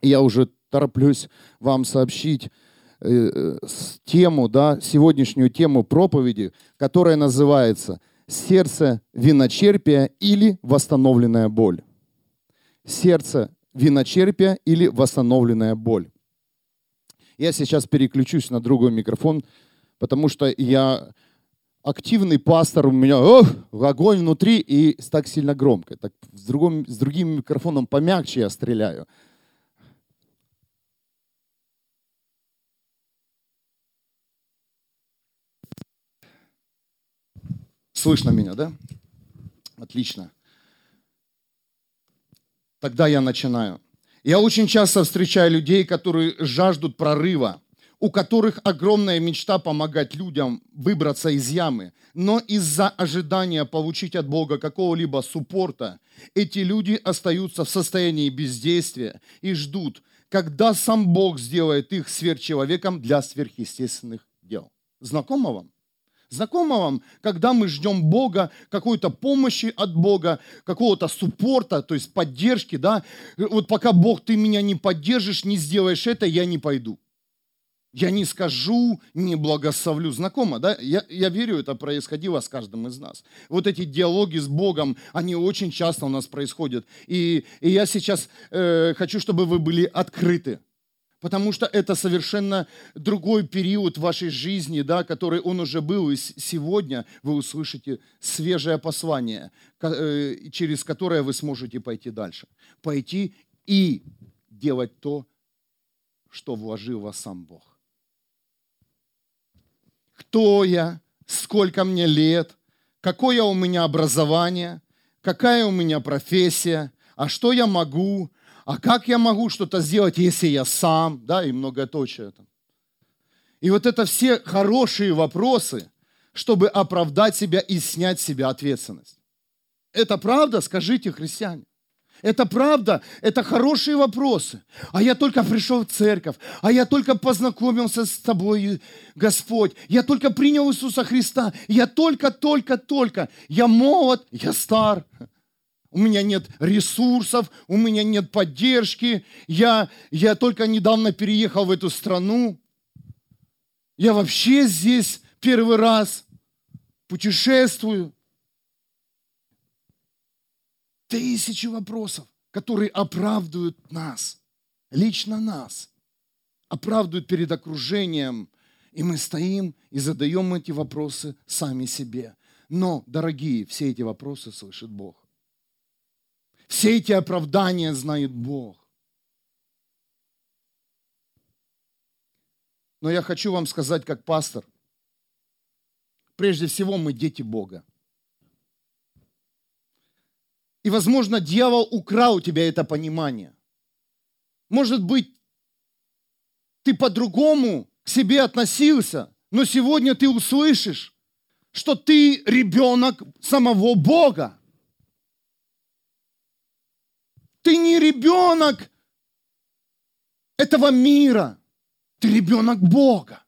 Я уже тороплюсь вам сообщить э, э, тему, да, сегодняшнюю тему проповеди, которая называется «Сердце виночерпия или восстановленная боль». Сердце виночерпия или восстановленная боль. Я сейчас переключусь на другой микрофон, потому что я активный пастор, у меня ох, огонь внутри и так сильно громко. Так с, другим, с другим микрофоном помягче я стреляю. Слышно меня, да? Отлично. Тогда я начинаю. Я очень часто встречаю людей, которые жаждут прорыва, у которых огромная мечта помогать людям выбраться из ямы, но из-за ожидания получить от Бога какого-либо суппорта, эти люди остаются в состоянии бездействия и ждут, когда сам Бог сделает их сверхчеловеком для сверхъестественных дел. Знакомо вам? Знакомо вам, когда мы ждем Бога, какой-то помощи от Бога, какого-то суппорта, то есть поддержки, да? Вот пока Бог, ты меня не поддержишь, не сделаешь это, я не пойду. Я не скажу, не благословлю. Знакомо, да? Я, я верю, это происходило с каждым из нас. Вот эти диалоги с Богом, они очень часто у нас происходят. И, и я сейчас э, хочу, чтобы вы были открыты Потому что это совершенно другой период вашей жизни, да, который он уже был. И сегодня вы услышите свежее послание, э, через которое вы сможете пойти дальше. Пойти и делать то, что вложил вас сам Бог. Кто я? Сколько мне лет? Какое у меня образование? Какая у меня профессия? А что я могу? А как я могу что-то сделать, если я сам, да, и многоточие там. И вот это все хорошие вопросы, чтобы оправдать себя и снять с себя ответственность. Это правда, скажите, христиане. Это правда, это хорошие вопросы. А я только пришел в церковь, а я только познакомился с тобой, Господь. Я только принял Иисуса Христа. Я только, только, только. Я молод, я стар у меня нет ресурсов, у меня нет поддержки, я, я только недавно переехал в эту страну, я вообще здесь первый раз путешествую. Тысячи вопросов, которые оправдывают нас, лично нас, оправдывают перед окружением, и мы стоим и задаем эти вопросы сами себе. Но, дорогие, все эти вопросы слышит Бог. Все эти оправдания знает Бог. Но я хочу вам сказать, как пастор, прежде всего мы дети Бога. И, возможно, дьявол украл у тебя это понимание. Может быть, ты по-другому к себе относился, но сегодня ты услышишь, что ты ребенок самого Бога. Ты не ребенок этого мира. Ты ребенок Бога.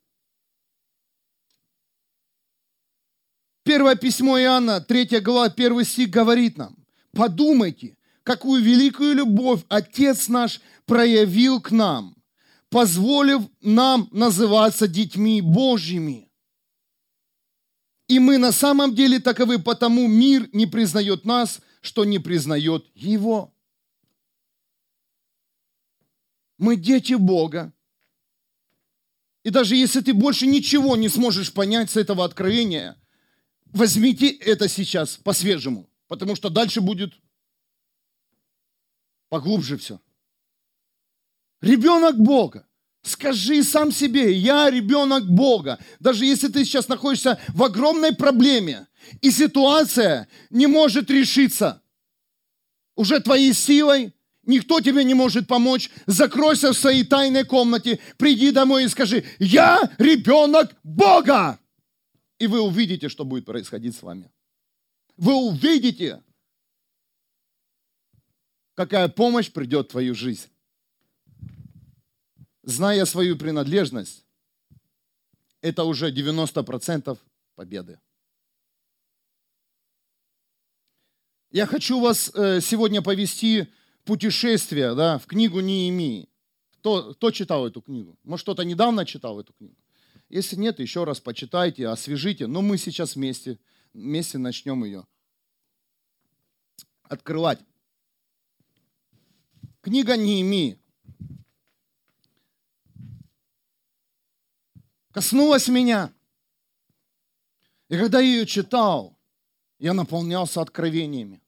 Первое письмо Иоанна, 3 глава, 1 стих говорит нам, подумайте, какую великую любовь Отец наш проявил к нам, позволив нам называться детьми Божьими. И мы на самом деле таковы, потому мир не признает нас, что не признает Его. Мы дети Бога. И даже если ты больше ничего не сможешь понять с этого откровения, возьмите это сейчас по-свежему, потому что дальше будет поглубже все. Ребенок Бога. Скажи сам себе, я ребенок Бога. Даже если ты сейчас находишься в огромной проблеме, и ситуация не может решиться уже твоей силой, Никто тебе не может помочь. Закройся в своей тайной комнате, приди домой и скажи, я ребенок Бога. И вы увидите, что будет происходить с вами. Вы увидите, какая помощь придет в твою жизнь. Зная свою принадлежность, это уже 90% победы. Я хочу вас э, сегодня повести путешествия да, в книгу Неемии. Кто, кто читал эту книгу? Может, кто-то недавно читал эту книгу? Если нет, еще раз почитайте, освежите. Но мы сейчас вместе, вместе начнем ее открывать. Книга Неемии. Коснулась меня. И когда я ее читал, я наполнялся откровениями.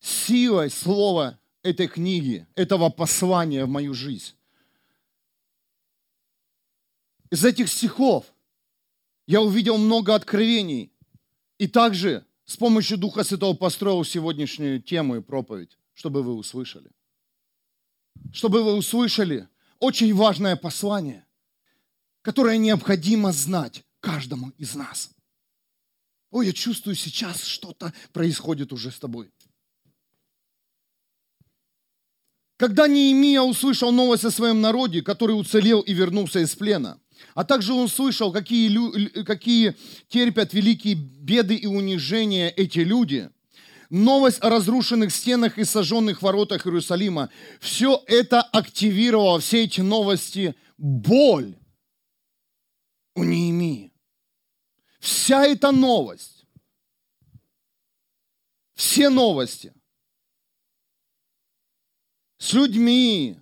Силой слова этой книги, этого послания в мою жизнь. Из этих стихов я увидел много откровений. И также с помощью Духа Святого построил сегодняшнюю тему и проповедь, чтобы вы услышали. Чтобы вы услышали очень важное послание, которое необходимо знать каждому из нас. Ой, я чувствую, сейчас что-то происходит уже с тобой. Когда Неемия услышал новость о своем народе, который уцелел и вернулся из плена, а также он слышал, какие, какие терпят великие беды и унижения эти люди, новость о разрушенных стенах и сожженных воротах Иерусалима, все это активировало, все эти новости, боль у Неемии. Вся эта новость, все новости – с людьми,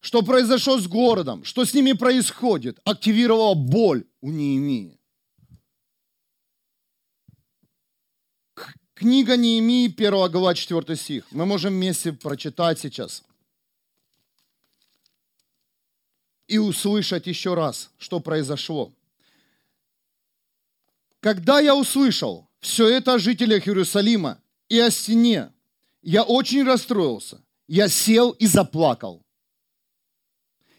что произошло с городом, что с ними происходит, активировала боль у Неемии. Книга Неемии, 1 глава, 4 стих. Мы можем вместе прочитать сейчас. И услышать еще раз, что произошло. Когда я услышал все это о жителях Иерусалима и о стене, я очень расстроился я сел и заплакал.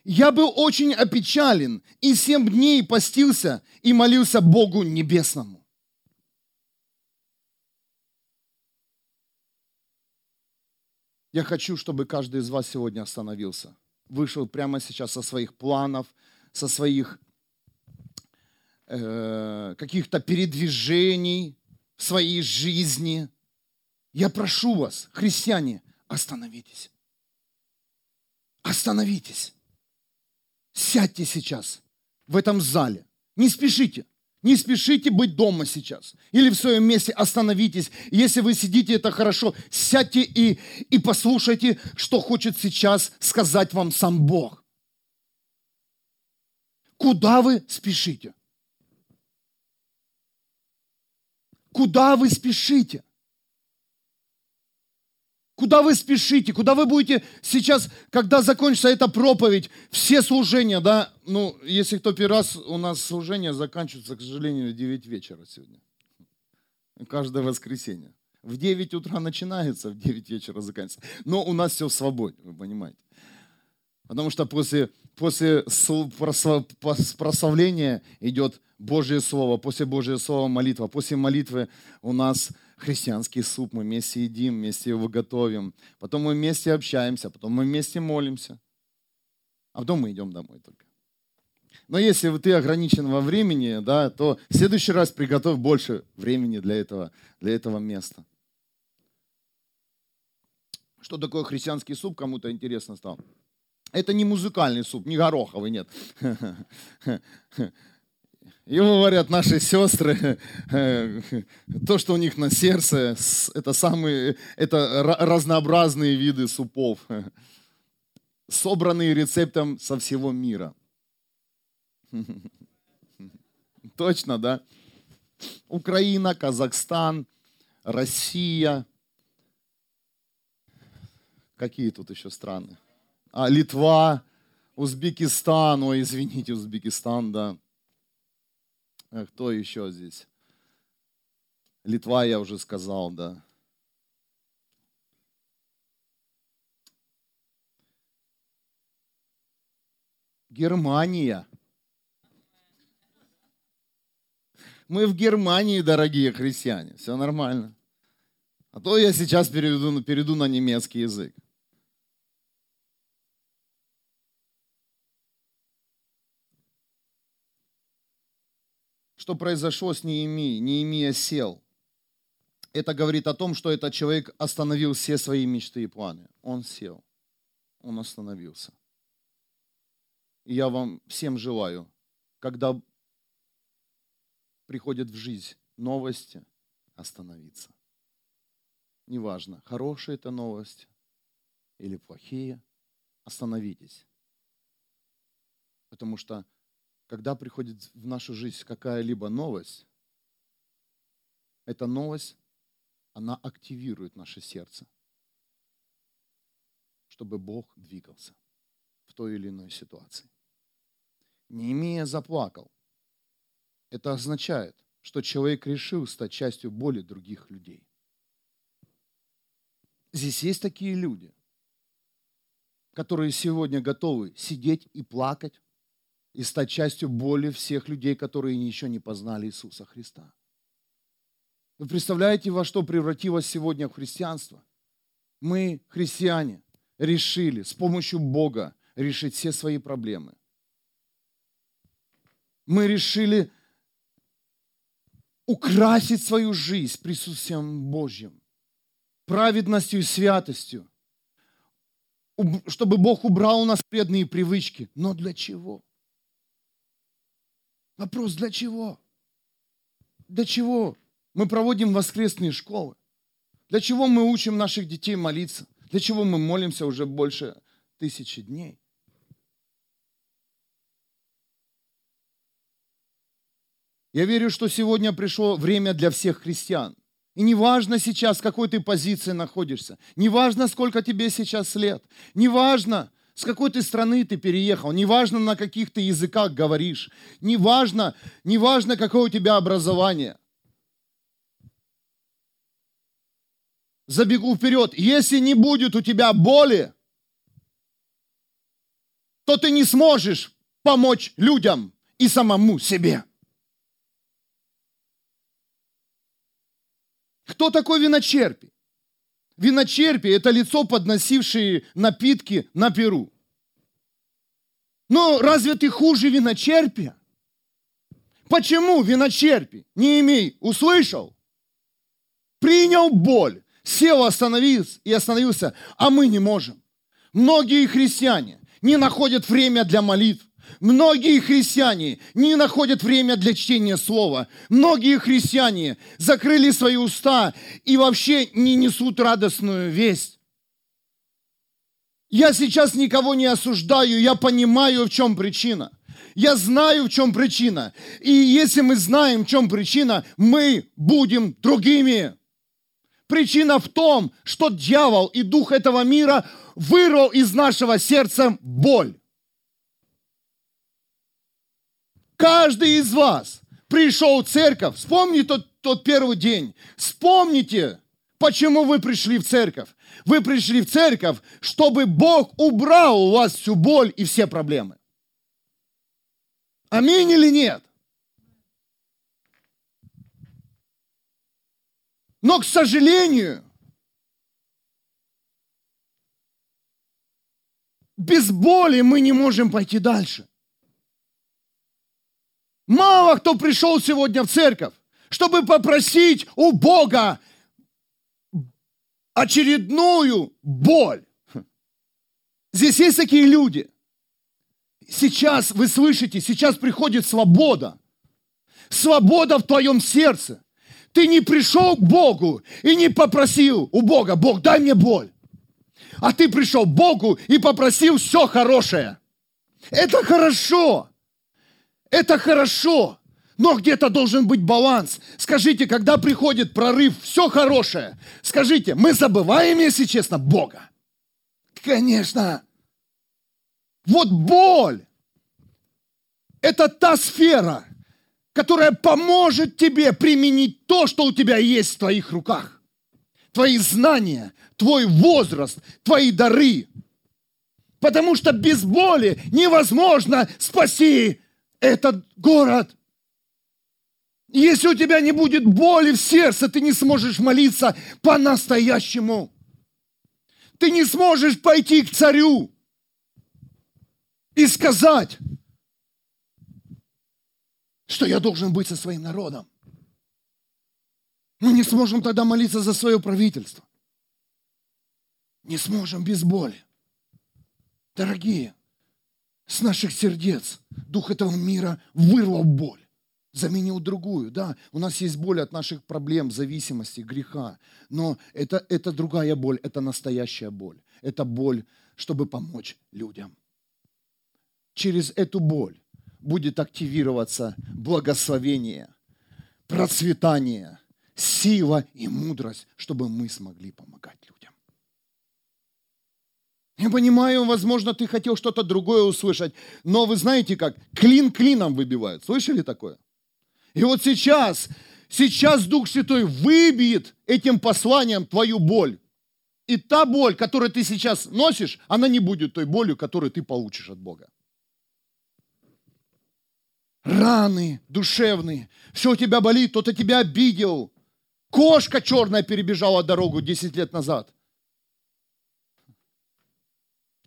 Я был очень опечален и семь дней постился и молился Богу Небесному. Я хочу, чтобы каждый из вас сегодня остановился, вышел прямо сейчас со своих планов, со своих э, каких-то передвижений в своей жизни. Я прошу вас, христиане, Остановитесь. Остановитесь. Сядьте сейчас в этом зале. Не спешите. Не спешите быть дома сейчас. Или в своем месте остановитесь. Если вы сидите, это хорошо. Сядьте и, и послушайте, что хочет сейчас сказать вам сам Бог. Куда вы спешите? Куда вы спешите? Куда вы спешите? Куда вы будете сейчас, когда закончится эта проповедь, все служения, да? Ну, если кто первый раз, у нас служение заканчивается, к сожалению, в 9 вечера сегодня. Каждое воскресенье. В 9 утра начинается, в 9 вечера заканчивается. Но у нас все в свободе, вы понимаете. Потому что после, после прославления идет Божье Слово, после Божьего Слова молитва, после молитвы у нас христианский суп, мы вместе едим, вместе его готовим, потом мы вместе общаемся, потом мы вместе молимся, а потом мы идем домой только. Но если ты ограничен во времени, да, то в следующий раз приготовь больше времени для этого, для этого места. Что такое христианский суп, кому-то интересно стало? Это не музыкальный суп, не гороховый, нет. И говорят наши сестры, то, что у них на сердце, это самые, это разнообразные виды супов, собранные рецептом со всего мира. Точно, да? Украина, Казахстан, Россия. Какие тут еще страны? А, Литва, Узбекистан, ой, извините, Узбекистан, да. А кто еще здесь? Литва, я уже сказал, да. Германия. Мы в Германии, дорогие христиане. Все нормально. А то я сейчас перейду, перейду на немецкий язык. Что произошло с Неемией. Неемия сел. Это говорит о том, что этот человек остановил все свои мечты и планы. Он сел. Он остановился. Я вам всем желаю, когда приходят в жизнь новости, остановиться. Неважно, хорошая это новость или плохие, остановитесь. Потому что когда приходит в нашу жизнь какая-либо новость, эта новость, она активирует наше сердце, чтобы Бог двигался в той или иной ситуации. Неемия заплакал. Это означает, что человек решил стать частью боли других людей. Здесь есть такие люди, которые сегодня готовы сидеть и плакать и стать частью боли всех людей, которые еще не познали Иисуса Христа. Вы представляете, во что превратилось сегодня христианство? Мы, христиане, решили с помощью Бога решить все свои проблемы. Мы решили украсить свою жизнь присутствием Божьим, праведностью и святостью, чтобы Бог убрал у нас вредные привычки. Но для чего? Вопрос, для чего? Для чего мы проводим воскресные школы? Для чего мы учим наших детей молиться? Для чего мы молимся уже больше тысячи дней? Я верю, что сегодня пришло время для всех христиан. И неважно сейчас, в какой ты позиции находишься, неважно, сколько тебе сейчас лет, неважно, с какой ты страны ты переехал, неважно, на каких ты языках говоришь, неважно, неважно, какое у тебя образование. Забегу вперед. Если не будет у тебя боли, то ты не сможешь помочь людям и самому себе. Кто такой виночерпий? Виночерпий – это лицо, подносившее напитки на перу. Но разве ты хуже виночерпия? Почему виночерпий? Не имей, услышал? Принял боль, сел, остановился и остановился, а мы не можем. Многие христиане не находят время для молитв, Многие христиане не находят время для чтения слова. Многие христиане закрыли свои уста и вообще не несут радостную весть. Я сейчас никого не осуждаю, я понимаю, в чем причина. Я знаю, в чем причина. И если мы знаем, в чем причина, мы будем другими. Причина в том, что дьявол и дух этого мира вырвал из нашего сердца боль. Каждый из вас пришел в церковь. Вспомни тот, тот первый день. Вспомните, почему вы пришли в церковь. Вы пришли в церковь, чтобы Бог убрал у вас всю боль и все проблемы. Аминь или нет? Но, к сожалению, без боли мы не можем пойти дальше. Мало кто пришел сегодня в церковь, чтобы попросить у Бога очередную боль. Здесь есть такие люди. Сейчас вы слышите, сейчас приходит свобода. Свобода в твоем сердце. Ты не пришел к Богу и не попросил у Бога, Бог, дай мне боль. А ты пришел к Богу и попросил все хорошее. Это хорошо. Это хорошо, но где-то должен быть баланс. Скажите, когда приходит прорыв, все хорошее, скажите, мы забываем, если честно, Бога? Конечно. Вот боль – это та сфера, которая поможет тебе применить то, что у тебя есть в твоих руках. Твои знания, твой возраст, твои дары. Потому что без боли невозможно спасти этот город. Если у тебя не будет боли в сердце, ты не сможешь молиться по-настоящему. Ты не сможешь пойти к царю и сказать, что я должен быть со своим народом. Мы не сможем тогда молиться за свое правительство. Не сможем без боли. Дорогие, с наших сердец дух этого мира вырвал боль, заменил другую. Да, у нас есть боль от наших проблем, зависимости, греха, но это, это другая боль, это настоящая боль. Это боль, чтобы помочь людям. Через эту боль будет активироваться благословение, процветание, сила и мудрость, чтобы мы смогли помогать людям. Я понимаю, возможно, ты хотел что-то другое услышать, но вы знаете как? Клин клином выбивают. Слышали такое? И вот сейчас, сейчас Дух Святой выбьет этим посланием твою боль. И та боль, которую ты сейчас носишь, она не будет той болью, которую ты получишь от Бога. Раны душевные, все у тебя болит, кто-то тебя обидел. Кошка черная перебежала дорогу 10 лет назад.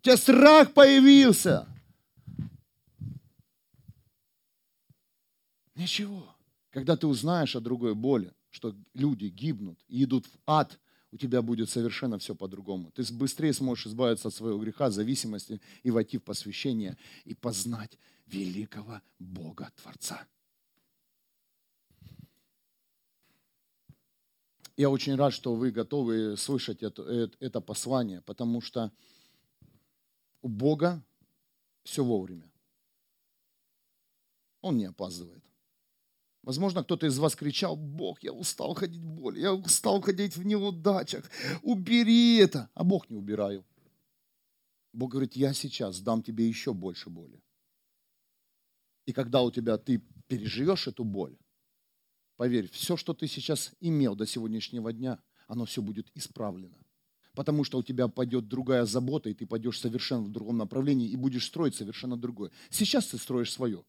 Тебя страх появился. Ничего. Когда ты узнаешь о другой боли, что люди гибнут и идут в ад, у тебя будет совершенно все по-другому. Ты быстрее сможешь избавиться от своего греха, зависимости и войти в посвящение и познать великого Бога Творца. Я очень рад, что вы готовы слышать это, это послание, потому что у Бога все вовремя. Он не опаздывает. Возможно, кто-то из вас кричал, Бог, я устал ходить в боли, я устал ходить в неудачах, убери это. А Бог не убираю. Бог говорит, я сейчас дам тебе еще больше боли. И когда у тебя ты переживешь эту боль, поверь, все, что ты сейчас имел до сегодняшнего дня, оно все будет исправлено потому что у тебя пойдет другая забота, и ты пойдешь совершенно в другом направлении и будешь строить совершенно другое. Сейчас ты строишь свое.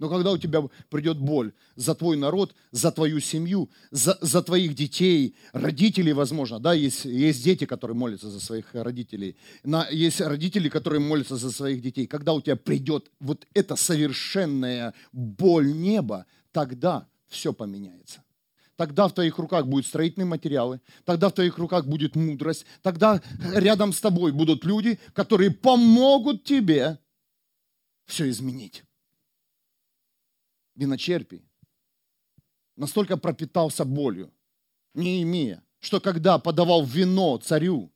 Но когда у тебя придет боль за твой народ, за твою семью, за, за твоих детей, родителей, возможно, да, есть, есть дети, которые молятся за своих родителей, на, есть родители, которые молятся за своих детей. Когда у тебя придет вот эта совершенная боль неба, тогда все поменяется тогда в твоих руках будут строительные материалы, тогда в твоих руках будет мудрость, тогда рядом с тобой будут люди, которые помогут тебе все изменить. Виночерпий настолько пропитался болью, не имея, что когда подавал вино царю,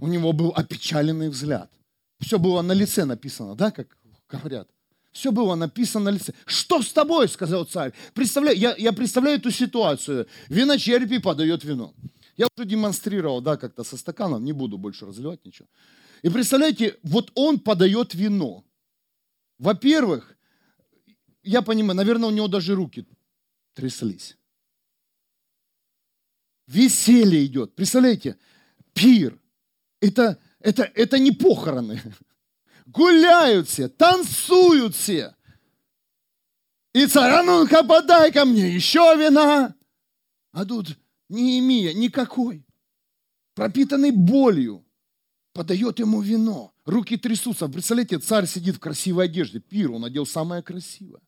у него был опечаленный взгляд. Все было на лице написано, да, как говорят. Все было написано на лице. Что с тобой, сказал царь. Представляю, я, я представляю эту ситуацию. Виночерпий подает вино. Я уже демонстрировал, да, как-то со стаканом, не буду больше разливать ничего. И представляете, вот он подает вино. Во-первых, я понимаю, наверное, у него даже руки тряслись. Веселье идет. Представляете, пир. Это, это, это не похороны гуляют все, танцуют все. И царь, а ну-ка подай ко мне еще вина. А тут имея никакой, пропитанный болью, подает ему вино. Руки трясутся. Представляете, царь сидит в красивой одежде. Пир, он одел самое красивое.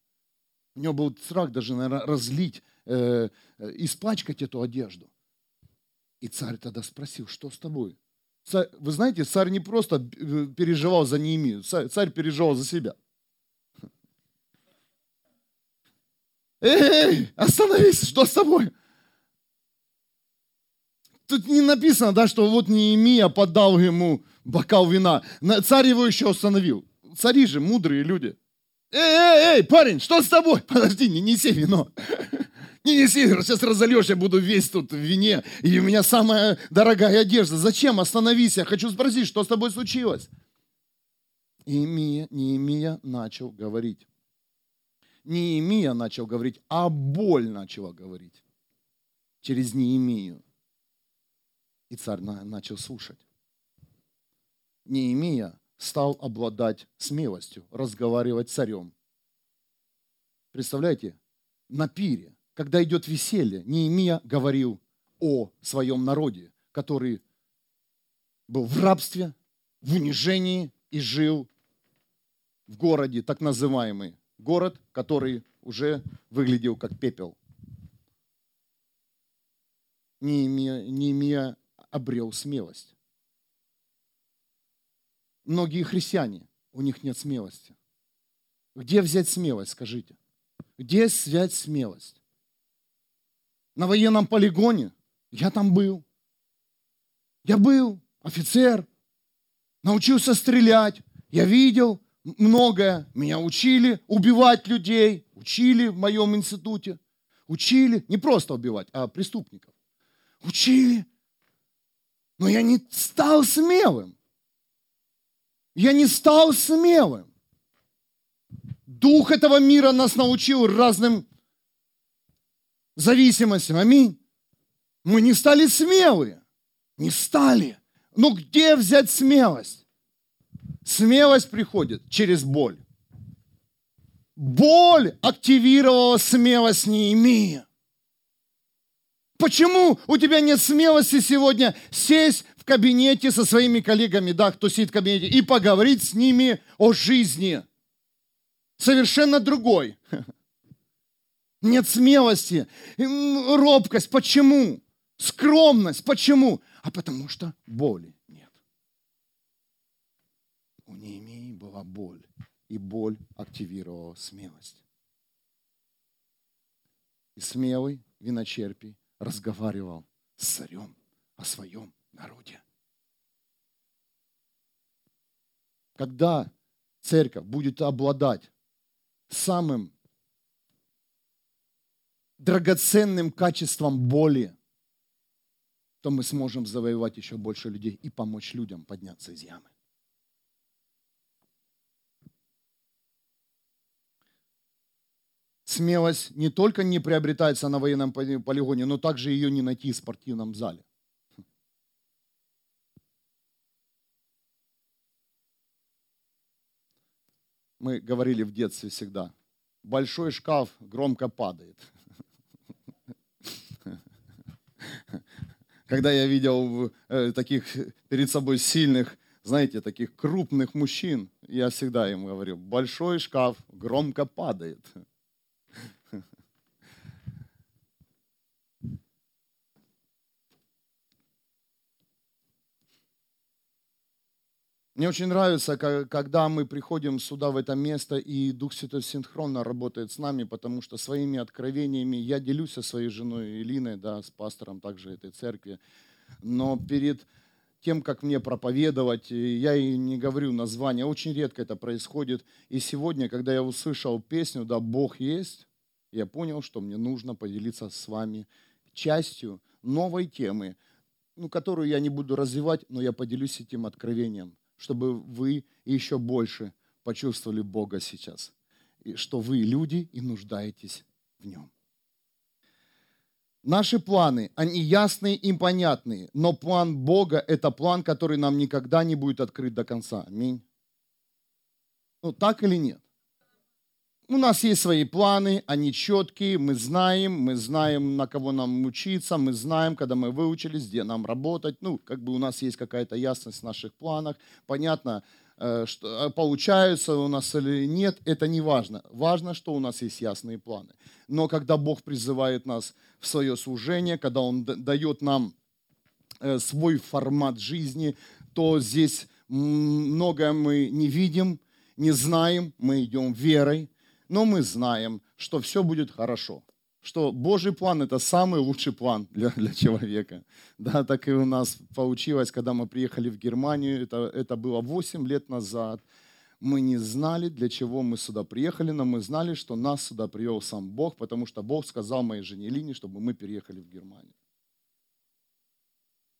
У него был страх даже, наверное, разлить, э, э, испачкать эту одежду. И царь тогда спросил, что с тобой? Царь, вы знаете, царь не просто э, переживал за Неемию, царь, царь переживал за себя. Эй, остановись, что с тобой? Тут не написано, да, что вот Неемия подал ему бокал вина. Царь его еще остановил. Цари же мудрые люди. Эй, эй, эй, парень, что с тобой? Подожди, не неси вино. Не неси, сейчас разольешь, я буду весь тут в вине, и у меня самая дорогая одежда. Зачем? Остановись, я хочу спросить, что с тобой случилось? Неемия, Неемия начал говорить. Неемия начал говорить, а боль начала говорить через Неемию. И царь начал слушать. Неемия стал обладать смелостью, разговаривать с царем. Представляете, на пире когда идет веселье, Неемия говорил о своем народе, который был в рабстве, в унижении и жил в городе, так называемый город, который уже выглядел как пепел. Неемия, обрел смелость. Многие христиане у них нет смелости. Где взять смелость, скажите? Где взять смелость? На военном полигоне? Я там был. Я был офицер, научился стрелять. Я видел многое. Меня учили убивать людей. Учили в моем институте. Учили не просто убивать, а преступников. Учили. Но я не стал смелым. Я не стал смелым. Дух этого мира нас научил разным зависимостям. Аминь. Мы не стали смелые. Не стали. Но где взять смелость? Смелость приходит через боль. Боль активировала смелость, не имея. Почему у тебя нет смелости сегодня сесть в кабинете со своими коллегами, да, кто сидит в кабинете, и поговорить с ними о жизни? Совершенно другой. Нет смелости, робкость. Почему? Скромность. Почему? А потому что боли нет. У Неемии была боль, и боль активировала смелость. И смелый виночерпий разговаривал с царем о своем народе. Когда церковь будет обладать самым драгоценным качеством боли, то мы сможем завоевать еще больше людей и помочь людям подняться из ямы. Смелость не только не приобретается на военном полигоне, но также ее не найти в спортивном зале. Мы говорили в детстве всегда, большой шкаф громко падает. Когда я видел э, таких перед собой сильных, знаете, таких крупных мужчин, я всегда им говорю, большой шкаф громко падает. Мне очень нравится, когда мы приходим сюда, в это место, и Дух Святой синхронно работает с нами, потому что своими откровениями я делюсь со своей женой Илиной, да, с пастором также этой церкви. Но перед тем, как мне проповедовать, я и не говорю название, очень редко это происходит. И сегодня, когда я услышал песню «Да, Бог есть», я понял, что мне нужно поделиться с вами частью новой темы, ну, которую я не буду развивать, но я поделюсь этим откровением – чтобы вы еще больше почувствовали Бога сейчас. И что вы люди и нуждаетесь в Нем. Наши планы, они ясные и понятные, но план Бога – это план, который нам никогда не будет открыт до конца. Аминь. Ну, так или нет? У нас есть свои планы, они четкие, мы знаем, мы знаем, на кого нам учиться, мы знаем, когда мы выучились, где нам работать. Ну, как бы у нас есть какая-то ясность в наших планах. Понятно, э, что э, получается у нас или нет, это не важно. Важно, что у нас есть ясные планы. Но когда Бог призывает нас в свое служение, когда Он дает нам э, свой формат жизни, то здесь многое мы не видим, не знаем, мы идем верой, но мы знаем, что все будет хорошо. Что Божий план – это самый лучший план для, для человека. Да, так и у нас получилось, когда мы приехали в Германию, это, это было 8 лет назад. Мы не знали, для чего мы сюда приехали, но мы знали, что нас сюда привел сам Бог, потому что Бог сказал моей жене Лине, чтобы мы переехали в Германию.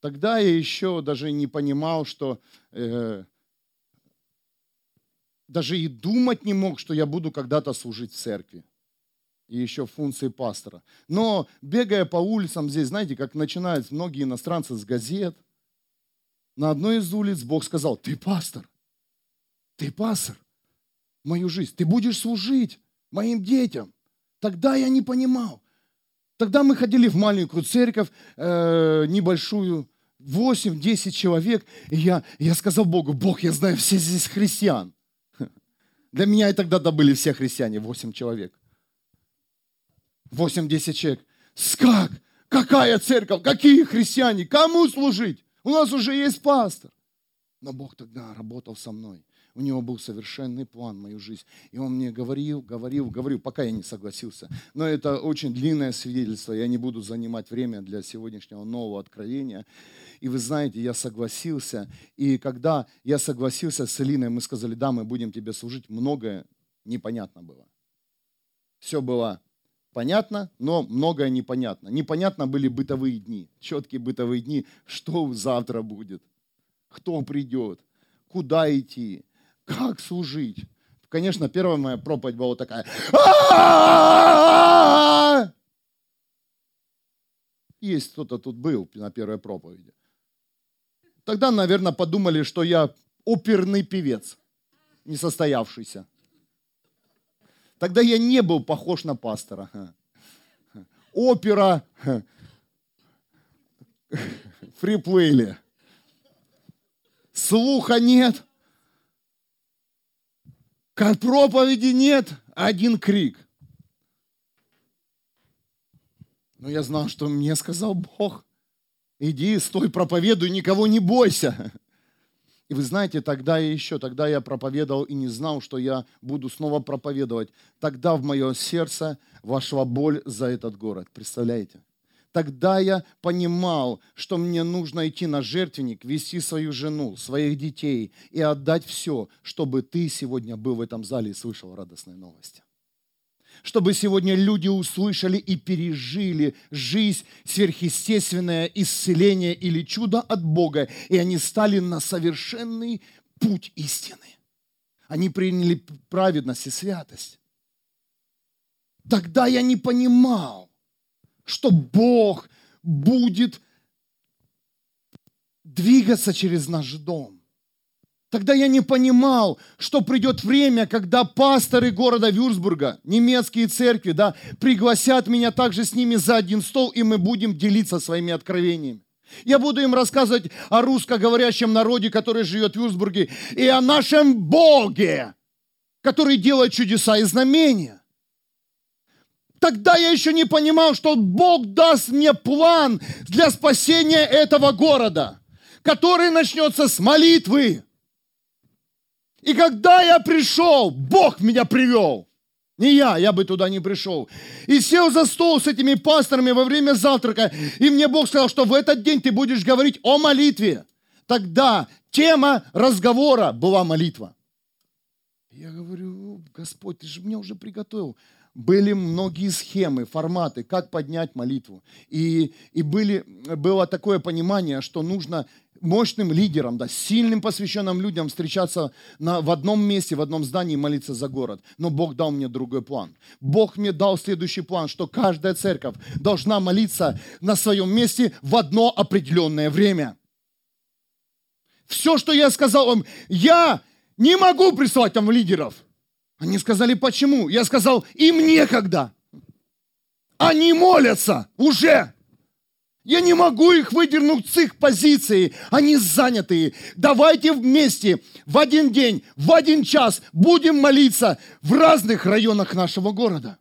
Тогда я еще даже не понимал, что э, даже и думать не мог, что я буду когда-то служить в церкви. И еще функции пастора. Но бегая по улицам здесь, знаете, как начинают многие иностранцы с газет, на одной из улиц Бог сказал, ты пастор, ты пастор, мою жизнь, ты будешь служить моим детям. Тогда я не понимал. Тогда мы ходили в маленькую церковь, э, небольшую, 8-10 человек, и я, я сказал Богу, Бог, я знаю все здесь христиан. Для меня и тогда-то были все христиане, 8 человек. 8-10 человек. Как? Какая церковь? Какие христиане? Кому служить? У нас уже есть пастор. Но Бог тогда работал со мной. У него был совершенный план в мою жизнь. И он мне говорил, говорил, говорил, пока я не согласился. Но это очень длинное свидетельство. Я не буду занимать время для сегодняшнего нового откровения. И вы знаете, я согласился. И когда я согласился с Элиной, мы сказали, да, мы будем тебе служить, многое непонятно было. Все было понятно, но многое непонятно. Непонятно были бытовые дни, четкие бытовые дни, что завтра будет, кто придет, куда идти, как служить. Конечно, первая моя проповедь была такая. Есть кто-то тут был на первой проповеди. Тогда, наверное, подумали, что я оперный певец, несостоявшийся. Тогда я не был похож на пастора. Опера, фриплейли. Слуха нет. Как проповеди нет, один крик. Но я знал, что мне сказал Бог. Иди, стой, проповедуй, никого не бойся. И вы знаете, тогда я еще, тогда я проповедовал и не знал, что я буду снова проповедовать. Тогда в мое сердце вошла боль за этот город. Представляете? Тогда я понимал, что мне нужно идти на жертвенник, вести свою жену, своих детей и отдать все, чтобы ты сегодня был в этом зале и слышал радостные новости чтобы сегодня люди услышали и пережили жизнь, сверхъестественное исцеление или чудо от Бога, и они стали на совершенный путь истины. Они приняли праведность и святость. Тогда я не понимал, что Бог будет двигаться через наш дом. Тогда я не понимал, что придет время, когда пасторы города Вюрсбурга, немецкие церкви, да, пригласят меня также с ними за один стол, и мы будем делиться своими откровениями. Я буду им рассказывать о русскоговорящем народе, который живет в Вюрсбурге, и о нашем Боге, который делает чудеса и знамения. Тогда я еще не понимал, что Бог даст мне план для спасения этого города, который начнется с молитвы, и когда я пришел, Бог меня привел. Не я, я бы туда не пришел. И сел за стол с этими пасторами во время завтрака. И мне Бог сказал, что в этот день ты будешь говорить о молитве. Тогда тема разговора была молитва. Я говорю, Господь, ты же меня уже приготовил. Были многие схемы, форматы, как поднять молитву. И, и были, было такое понимание, что нужно мощным лидером, да, сильным посвященным людям встречаться на, в одном месте, в одном здании и молиться за город. Но Бог дал мне другой план. Бог мне дал следующий план, что каждая церковь должна молиться на своем месте в одно определенное время. Все, что я сказал вам, я не могу прислать там лидеров. Они сказали, почему? Я сказал, им некогда. Они молятся уже. Я не могу их выдернуть с их позиции. Они занятые. Давайте вместе в один день, в один час будем молиться в разных районах нашего города.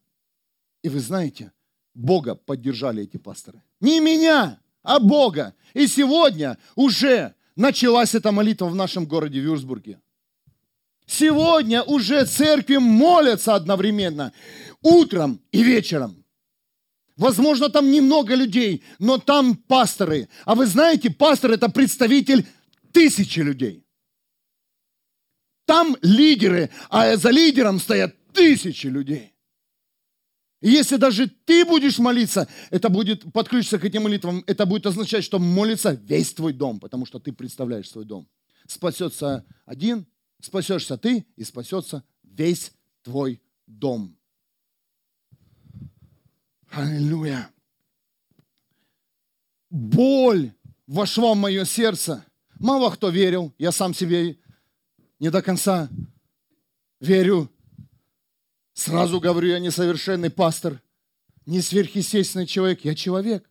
И вы знаете, Бога поддержали эти пасторы. Не меня, а Бога. И сегодня уже началась эта молитва в нашем городе Вюрсбурге. Сегодня уже церкви молятся одновременно, утром и вечером. Возможно, там немного людей, но там пасторы. А вы знаете, пастор – это представитель тысячи людей. Там лидеры, а за лидером стоят тысячи людей. И если даже ты будешь молиться, это будет подключиться к этим молитвам, это будет означать, что молится весь твой дом, потому что ты представляешь свой дом. Спасется один, спасешься ты, и спасется весь твой дом. Аллилуйя. Боль вошла в мое сердце. Мало кто верил, я сам себе не до конца верю. Сразу говорю, я несовершенный пастор, не сверхъестественный человек, я человек.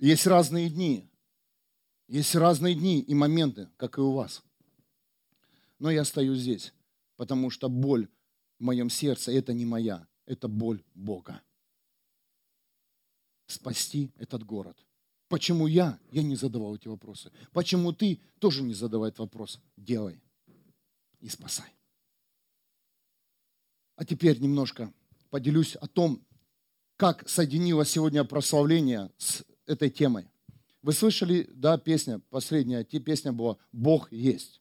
Есть разные дни, есть разные дни и моменты, как и у вас. Но я стою здесь потому что боль в моем сердце – это не моя, это боль Бога. Спасти этот город. Почему я? Я не задавал эти вопросы. Почему ты? Тоже не задавай этот вопрос. Делай и спасай. А теперь немножко поделюсь о том, как соединилось сегодня прославление с этой темой. Вы слышали, да, песня, последняя песня была «Бог есть».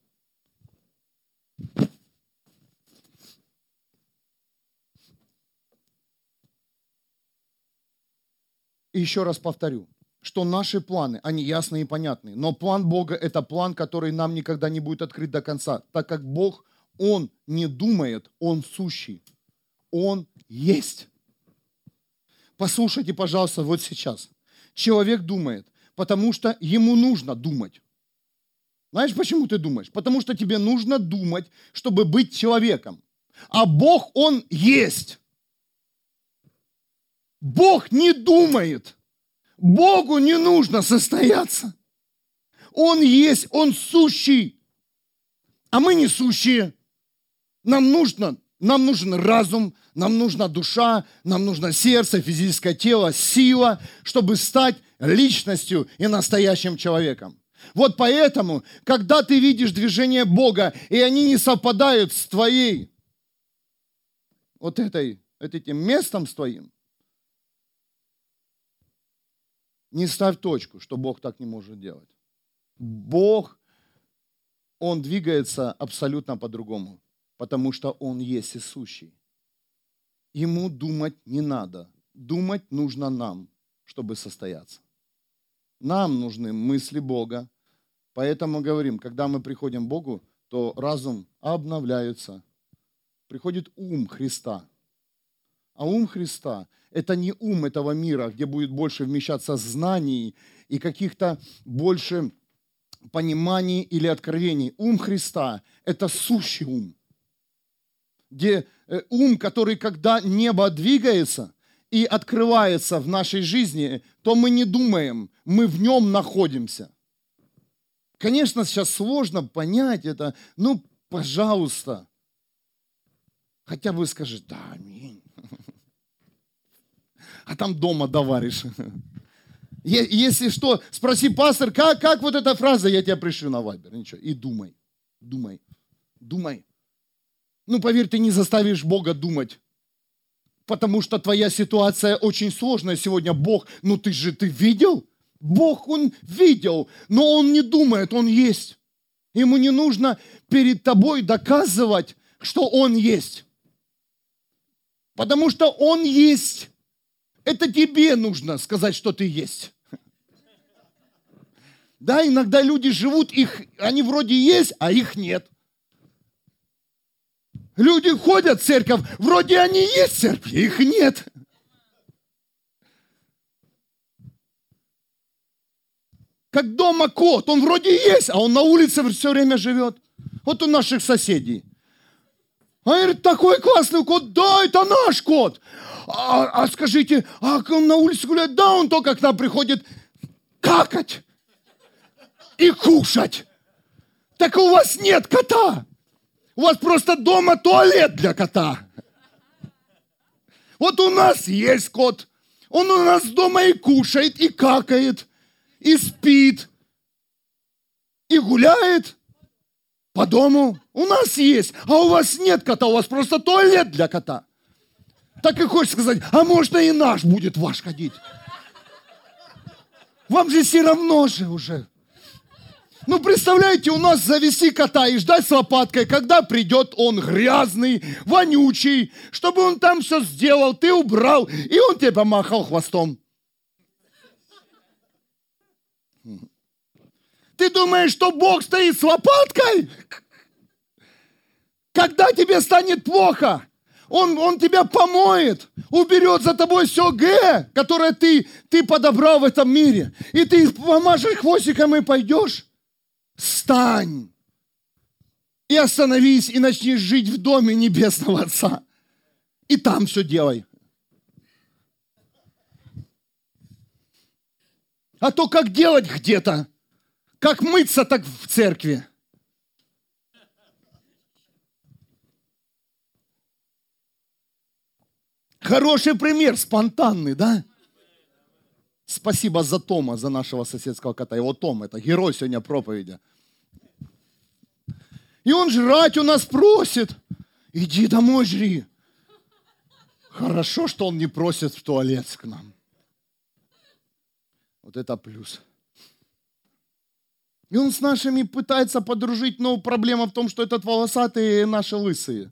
И еще раз повторю, что наши планы, они ясные и понятные. Но план Бога – это план, который нам никогда не будет открыт до конца, так как Бог, Он не думает, Он сущий. Он есть. Послушайте, пожалуйста, вот сейчас. Человек думает, потому что ему нужно думать. Знаешь, почему ты думаешь? Потому что тебе нужно думать, чтобы быть человеком. А Бог, Он есть. Бог не думает. Богу не нужно состояться. Он есть, Он сущий. А мы не сущие. Нам нужно, нам нужен разум, нам нужна душа, нам нужно сердце, физическое тело, сила, чтобы стать личностью и настоящим человеком. Вот поэтому, когда ты видишь движение Бога, и они не совпадают с твоей, вот этой, этим местом с твоим, Не ставь точку, что Бог так не может делать. Бог, Он двигается абсолютно по-другому, потому что Он есть и сущий. Ему думать не надо. Думать нужно нам, чтобы состояться. Нам нужны мысли Бога. Поэтому говорим, когда мы приходим к Богу, то разум обновляется. Приходит ум Христа. А ум Христа это не ум этого мира, где будет больше вмещаться знаний и каких-то больше пониманий или откровений. Ум Христа – это сущий ум. Где э, ум, который, когда небо двигается и открывается в нашей жизни, то мы не думаем, мы в нем находимся. Конечно, сейчас сложно понять это, ну, пожалуйста, хотя бы скажи, да, аминь а там дома доваришь. Если что, спроси, пастор, как, как вот эта фраза, я тебя пришлю на вайбер. Ничего, и думай, думай, думай. Ну, поверь, ты не заставишь Бога думать. Потому что твоя ситуация очень сложная сегодня. Бог, ну ты же, ты видел? Бог, Он видел, но Он не думает, Он есть. Ему не нужно перед тобой доказывать, что Он есть. Потому что Он есть. Это тебе нужно сказать, что ты есть. Да, иногда люди живут, их, они вроде есть, а их нет. Люди ходят в церковь, вроде они есть в церкви, их нет. Как дома кот, он вроде есть, а он на улице все время живет. Вот у наших соседей. А говорит, такой классный кот, да, это наш кот а, а скажите, а он на улице гуляет? Да, он только к нам приходит какать и кушать. Так у вас нет кота. У вас просто дома туалет для кота. Вот у нас есть кот. Он у нас дома и кушает, и какает, и спит, и гуляет по дому. У нас есть, а у вас нет кота, у вас просто туалет для кота так и хочешь сказать, а можно и наш будет ваш ходить. Вам же все равно же уже. Ну, представляете, у нас завести кота и ждать с лопаткой, когда придет он грязный, вонючий, чтобы он там все сделал, ты убрал, и он тебе помахал хвостом. Ты думаешь, что Бог стоит с лопаткой? Когда тебе станет плохо? Он, он тебя помоет, уберет за тобой все Г, которое ты, ты подобрал в этом мире. И ты помашешь хвостиком и пойдешь. Стань и остановись, и начни жить в доме Небесного Отца. И там все делай. А то как делать где-то? Как мыться так в церкви? Хороший пример, спонтанный, да? Спасибо за Тома, за нашего соседского кота. Его Том, это герой сегодня проповеди. И он жрать у нас просит. Иди домой жри. Хорошо, что он не просит в туалет к нам. Вот это плюс. И он с нашими пытается подружить, но проблема в том, что этот волосатый и наши лысые.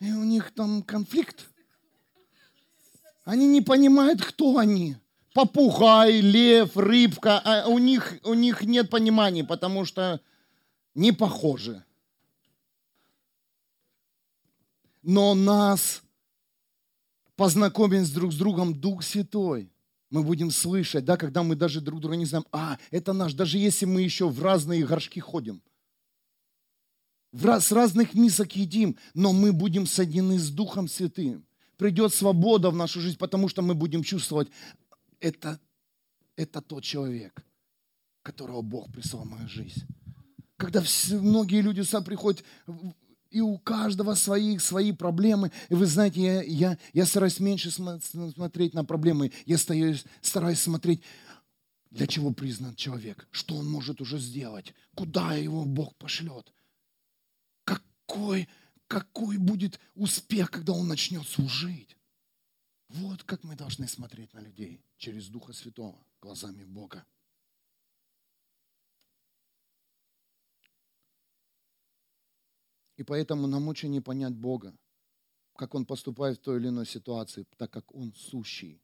И у них там конфликт. Они не понимают, кто они. Попугай, лев, рыбка. А у них, у них нет понимания, потому что не похожи. Но нас познакомить друг с другом Дух Святой. Мы будем слышать, да, когда мы даже друг друга не знаем, а, это наш, даже если мы еще в разные горшки ходим, в раз, с разных мисок едим, но мы будем соединены с Духом Святым. Придет свобода в нашу жизнь, потому что мы будем чувствовать, это, это тот человек, которого Бог прислал в мою жизнь. Когда все, многие люди сам приходят и у каждого свои, свои проблемы. И вы знаете, я, я, я стараюсь меньше смотреть на проблемы. Я стараюсь, стараюсь смотреть, для чего признан человек, что он может уже сделать, куда его Бог пошлет. Какой, какой будет успех, когда он начнет служить. Вот как мы должны смотреть на людей через Духа Святого, глазами Бога. И поэтому нам очень не понять Бога, как Он поступает в той или иной ситуации, так как Он сущий.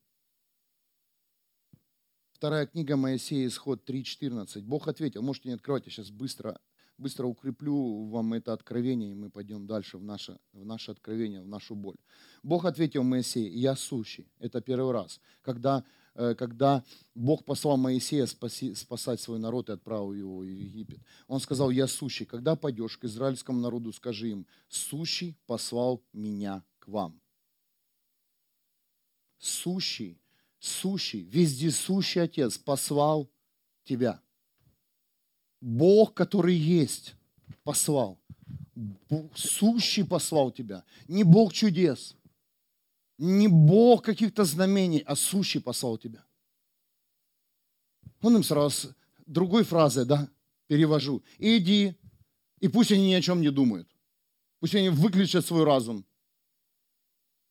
Вторая книга Моисея, исход 3.14. Бог ответил, можете не открывать, я сейчас быстро, быстро укреплю вам это откровение, и мы пойдем дальше в наше, в наше откровение, в нашу боль. Бог ответил Моисею, я сущий. Это первый раз, когда когда Бог послал Моисея спаси, спасать свой народ и отправил его в Египет. Он сказал, я сущий. Когда пойдешь к израильскому народу, скажи им, сущий послал меня к вам. Сущий, сущий, вездесущий Отец послал тебя. Бог, который есть, послал. Сущий послал тебя. Не Бог чудес – не Бог каких-то знамений, а сущий послал тебя. Он им сразу другой фразой, да, перевожу. Иди, и пусть они ни о чем не думают. Пусть они выключат свой разум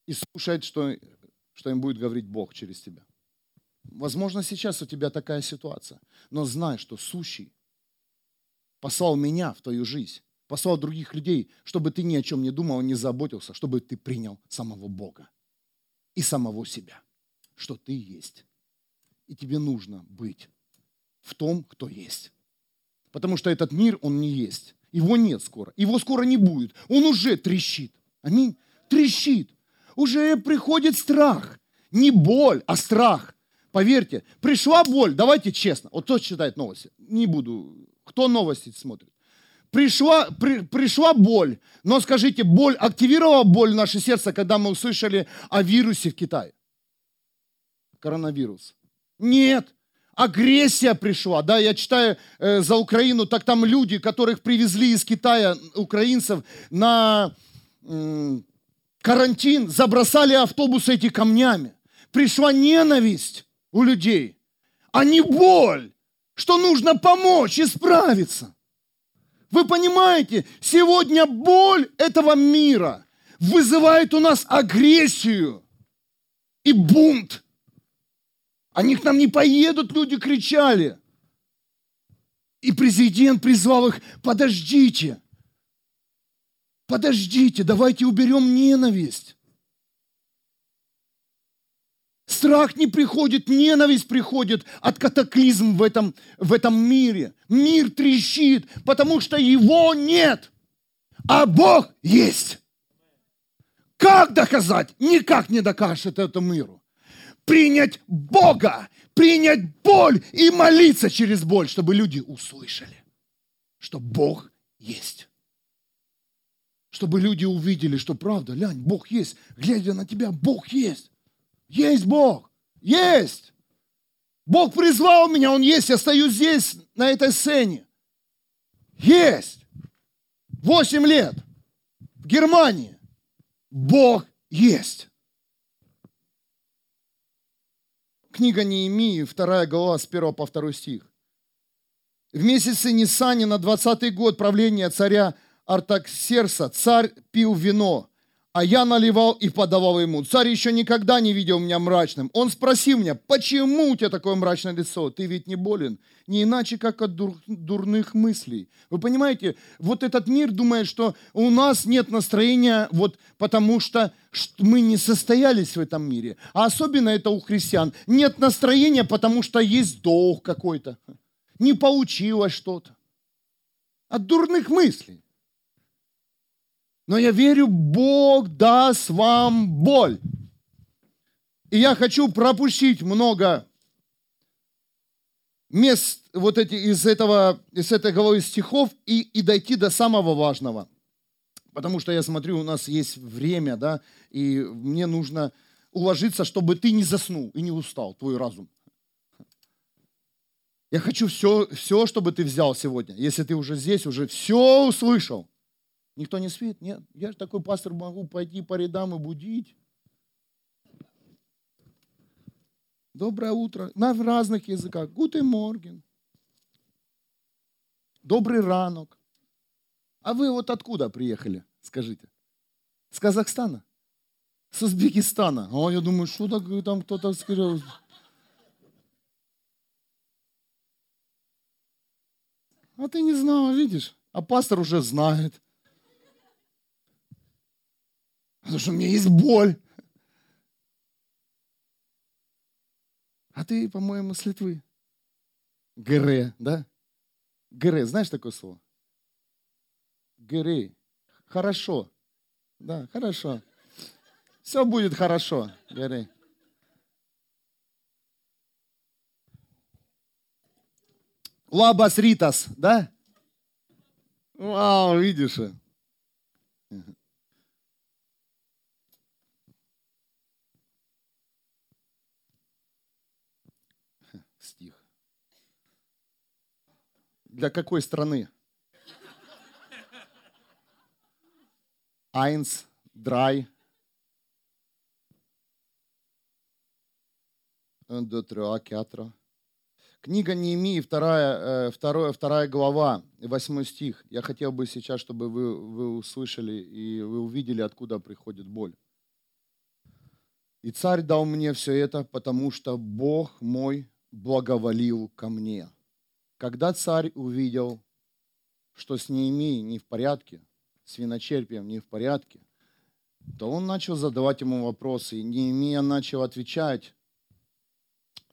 и слушают, что, что им будет говорить Бог через тебя. Возможно, сейчас у тебя такая ситуация, но знай, что сущий послал меня в твою жизнь, послал других людей, чтобы ты ни о чем не думал, не заботился, чтобы ты принял самого Бога и самого себя, что ты есть. И тебе нужно быть в том, кто есть. Потому что этот мир, он не есть. Его нет скоро. Его скоро не будет. Он уже трещит. Аминь. Трещит. Уже приходит страх. Не боль, а страх. Поверьте, пришла боль, давайте честно. Вот кто читает новости? Не буду. Кто новости смотрит? Пришла, при, пришла боль. Но скажите, боль активировала боль в наше сердце, когда мы услышали о вирусе в Китае? Коронавирус. Нет. Агрессия пришла, да, я читаю э, за Украину, так там люди, которых привезли из Китая, украинцев, на э, карантин, забросали автобусы эти камнями. Пришла ненависть у людей, а не боль, что нужно помочь исправиться. Вы понимаете, сегодня боль этого мира вызывает у нас агрессию и бунт. Они к нам не поедут, люди кричали. И президент призвал их, подождите, подождите, давайте уберем ненависть. Страх не приходит, ненависть приходит от катаклизм в этом, в этом мире. Мир трещит, потому что его нет, а Бог есть. Как доказать? Никак не докажешь этому миру. Принять Бога, принять боль и молиться через боль, чтобы люди услышали, что Бог есть. Чтобы люди увидели, что правда, лянь, Бог есть. Глядя на тебя, Бог есть. Есть Бог. Есть. Бог призвал меня, Он есть. Я стою здесь, на этой сцене. Есть. Восемь лет. В Германии. Бог есть. Книга Неемии, 2 глава, с 1 по 2 стих. В месяце Нисани на 20 год правления царя Артаксерса царь пил вино, а я наливал и подавал ему. Царь еще никогда не видел меня мрачным. Он спросил меня, почему у тебя такое мрачное лицо? Ты ведь не болен. Не иначе, как от дур, дурных мыслей. Вы понимаете, вот этот мир думает, что у нас нет настроения, вот потому что мы не состоялись в этом мире. А особенно это у христиан. Нет настроения, потому что есть долг какой-то. Не получилось что-то. От дурных мыслей. Но я верю, Бог даст вам боль. И я хочу пропустить много мест вот эти, из, этого, из этой головы стихов и, и дойти до самого важного. Потому что я смотрю, у нас есть время, да, и мне нужно уложиться, чтобы ты не заснул и не устал, твой разум. Я хочу все, все, чтобы ты взял сегодня. Если ты уже здесь, уже все услышал. Никто не спит? Нет. Я же такой пастор могу пойти по рядам и будить. Доброе утро. На разных языках. Гутен морген. Добрый ранок. А вы вот откуда приехали, скажите? С Казахстана? С Узбекистана? А я думаю, что так там кто-то сказал. А ты не знал, видишь? А пастор уже знает. Потому что у меня есть боль. А ты, по-моему, с Литвы. ГР, да? ГР, знаешь такое слово? ГР. Хорошо. Да, хорошо. Все будет хорошо, ГР. Лабас Ритас, да? Вау, видишь? Для какой страны? Айнс, драй. Книга Неемии, вторая, э, вторая, вторая глава, восьмой стих. Я хотел бы сейчас, чтобы вы, вы услышали и вы увидели, откуда приходит боль. «И царь дал мне все это, потому что Бог мой благоволил ко мне». Когда царь увидел, что с Неемией не в порядке, с виночерпием не в порядке, то он начал задавать ему вопросы. И Неемия начал отвечать